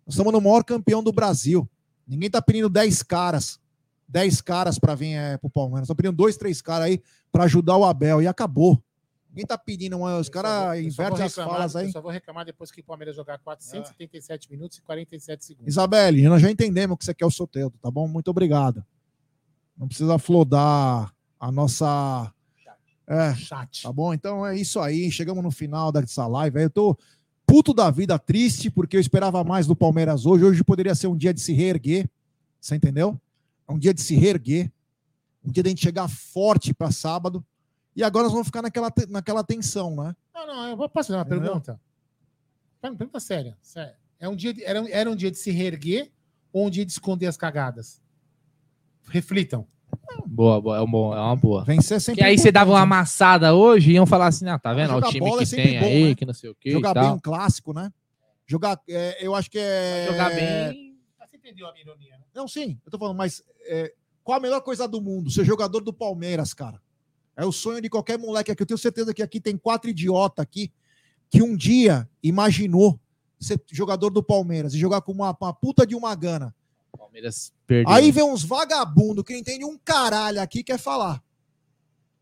nós estamos no maior campeão do Brasil. Ninguém tá pedindo 10 caras. 10 caras para vir é, pro Palmeiras. Estão pedindo dois, três caras aí para ajudar o Abel. E acabou. Ninguém tá pedindo. Os caras invertem as falas aí. Eu só vou reclamar depois que o Palmeiras jogar 477 é. minutos e 47 segundos. Isabelle, nós já entendemos que você quer o Soteldo, tá bom? Muito obrigado. Não precisa flodar a nossa é, chat. Tá bom? Então é isso aí. Chegamos no final dessa live. Eu tô puto da vida, triste, porque eu esperava mais do Palmeiras hoje. Hoje poderia ser um dia de se reerguer. Você entendeu? É um dia de se reerguer. Um dia de a gente chegar forte para sábado. E agora nós vamos ficar naquela, naquela tensão, né? Não, não, eu vou fazer uma entendeu? pergunta. Pergunta séria. séria. É um dia de, era, era um dia de se reerguer ou um dia de esconder as cagadas? Reflitam. Boa, boa, é, um bom, é uma boa. Vencer sempre. Que aí você dava uma amassada hoje e iam falar assim: ah, tá vendo? O time que é tem bom, aí, né? que não sei o quê. Jogar bem um clássico, né? Jogar, é, eu acho que é. Jogar bem. Você entendeu a ironia, né? Não, sim, eu tô falando, mas é, qual a melhor coisa do mundo? Ser jogador do Palmeiras, cara. É o sonho de qualquer moleque aqui. Eu tenho certeza que aqui tem quatro idiotas aqui que um dia imaginou ser jogador do Palmeiras e jogar com uma, uma puta de uma gana. Palmeiras perdeu. Aí vem uns vagabundos que entende um caralho aqui quer falar.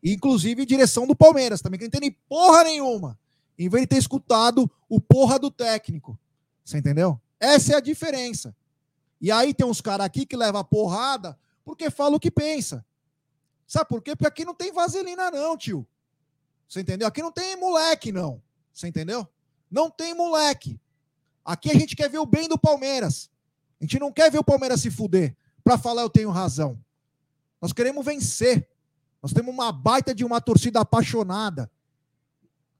Inclusive direção do Palmeiras também, que não entende porra nenhuma. Em vez de ter escutado o porra do técnico. Você entendeu? Essa é a diferença. E aí tem uns caras aqui que levam a porrada porque fala o que pensa. Sabe por quê? Porque aqui não tem vaselina, não, tio. Você entendeu? Aqui não tem moleque, não. Você entendeu? Não tem moleque. Aqui a gente quer ver o bem do Palmeiras. A gente não quer ver o Palmeiras se fuder para falar eu tenho razão. Nós queremos vencer. Nós temos uma baita de uma torcida apaixonada.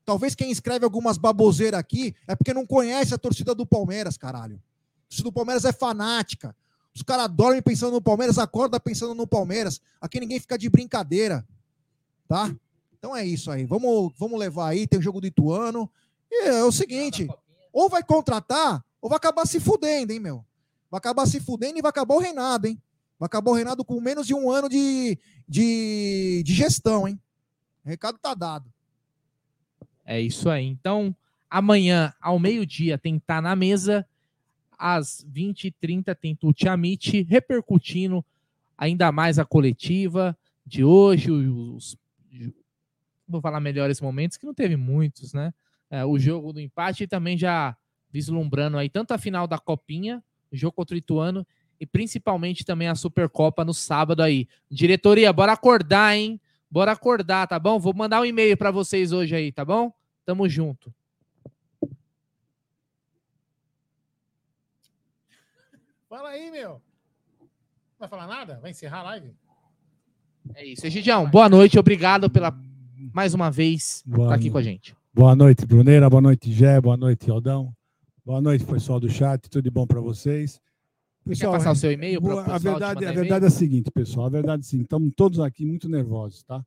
Talvez quem escreve algumas baboseiras aqui é porque não conhece a torcida do Palmeiras, caralho. A torcida do Palmeiras é fanática. Os caras dormem pensando no Palmeiras, acordam pensando no Palmeiras. Aqui ninguém fica de brincadeira. Tá? Então é isso aí. Vamos, vamos levar aí, tem o jogo do Ituano. E é o seguinte: ou vai contratar, ou vai acabar se fudendo, hein, meu? Vai acabar se fudendo e vai acabar o Reinado, hein? Vai acabar o Reinado com menos de um ano de, de, de gestão, hein? O recado tá dado. É isso aí. Então, amanhã, ao meio-dia, tem estar na mesa. Às 20h30 tem Tuti Amit, repercutindo ainda mais a coletiva de hoje, os, vou falar melhores momentos, que não teve muitos, né? É, o jogo do empate e também já vislumbrando aí tanto a final da Copinha, jogo contra o Ituano, e principalmente também a Supercopa no sábado aí. Diretoria, bora acordar, hein? Bora acordar, tá bom? Vou mandar um e-mail para vocês hoje aí, tá bom? Tamo junto. Fala aí, meu. Não vai falar nada? Vai encerrar a live? É isso. Egidião, boa noite. Obrigado pela mais uma vez estar tá aqui com a gente. Boa noite, Bruneira. Boa noite, Gé. Boa noite, Aldão. Boa noite, pessoal do chat. Tudo de bom para vocês. Pessoal, quer passar o seu e-mail? A verdade, a verdade é a seguinte, pessoal. A verdade é seguinte, estamos todos aqui muito nervosos, tá?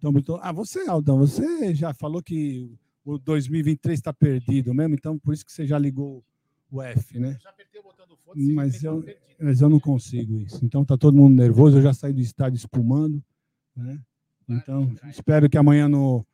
To... Ah, você, Aldão, você já falou que o 2023 está perdido mesmo, então por isso que você já ligou o F, né? Já apertei o botão do foda mas eu, mas eu não consigo isso. Então tá todo mundo nervoso, eu já saí do estádio espumando, né? Então, espero que amanhã no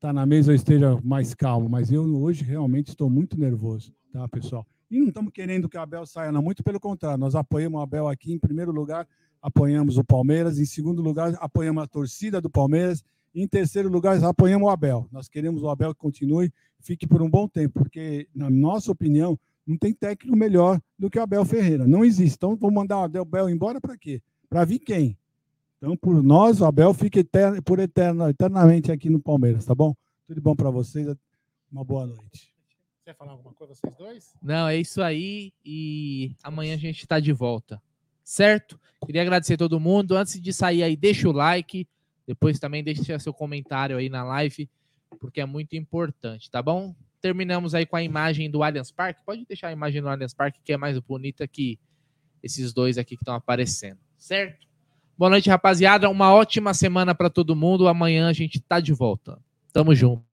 tá na mesa eu esteja mais calmo, mas eu hoje realmente estou muito nervoso, tá, pessoal? E não estamos querendo que o Abel saia, não. Muito pelo contrário, nós apoiamos o Abel aqui. Em primeiro lugar, apoiamos o Palmeiras. Em segundo lugar, apoiamos a torcida do Palmeiras. Em terceiro lugar, apoiamos o Abel. Nós queremos o Abel que continue, fique por um bom tempo, porque, na nossa opinião, não tem técnico melhor do que o Abel Ferreira. Não existe. Então, vou mandar o Abel embora para quê? Para vir quem? Então, por nós, o Abel fica eterno, por eterno, eternamente aqui no Palmeiras, tá bom? Tudo bom para vocês. Uma boa noite. Quer falar alguma coisa, vocês dois? Não, é isso aí. E amanhã a gente está de volta. Certo? Queria agradecer todo mundo. Antes de sair aí, deixa o like. Depois também deixa seu comentário aí na live, porque é muito importante, tá bom? Terminamos aí com a imagem do Allianz Parque. Pode deixar a imagem do Allianz Parque, que é mais bonita que esses dois aqui que estão aparecendo. Certo? Boa noite, rapaziada. Uma ótima semana para todo mundo. Amanhã a gente tá de volta. Tamo junto.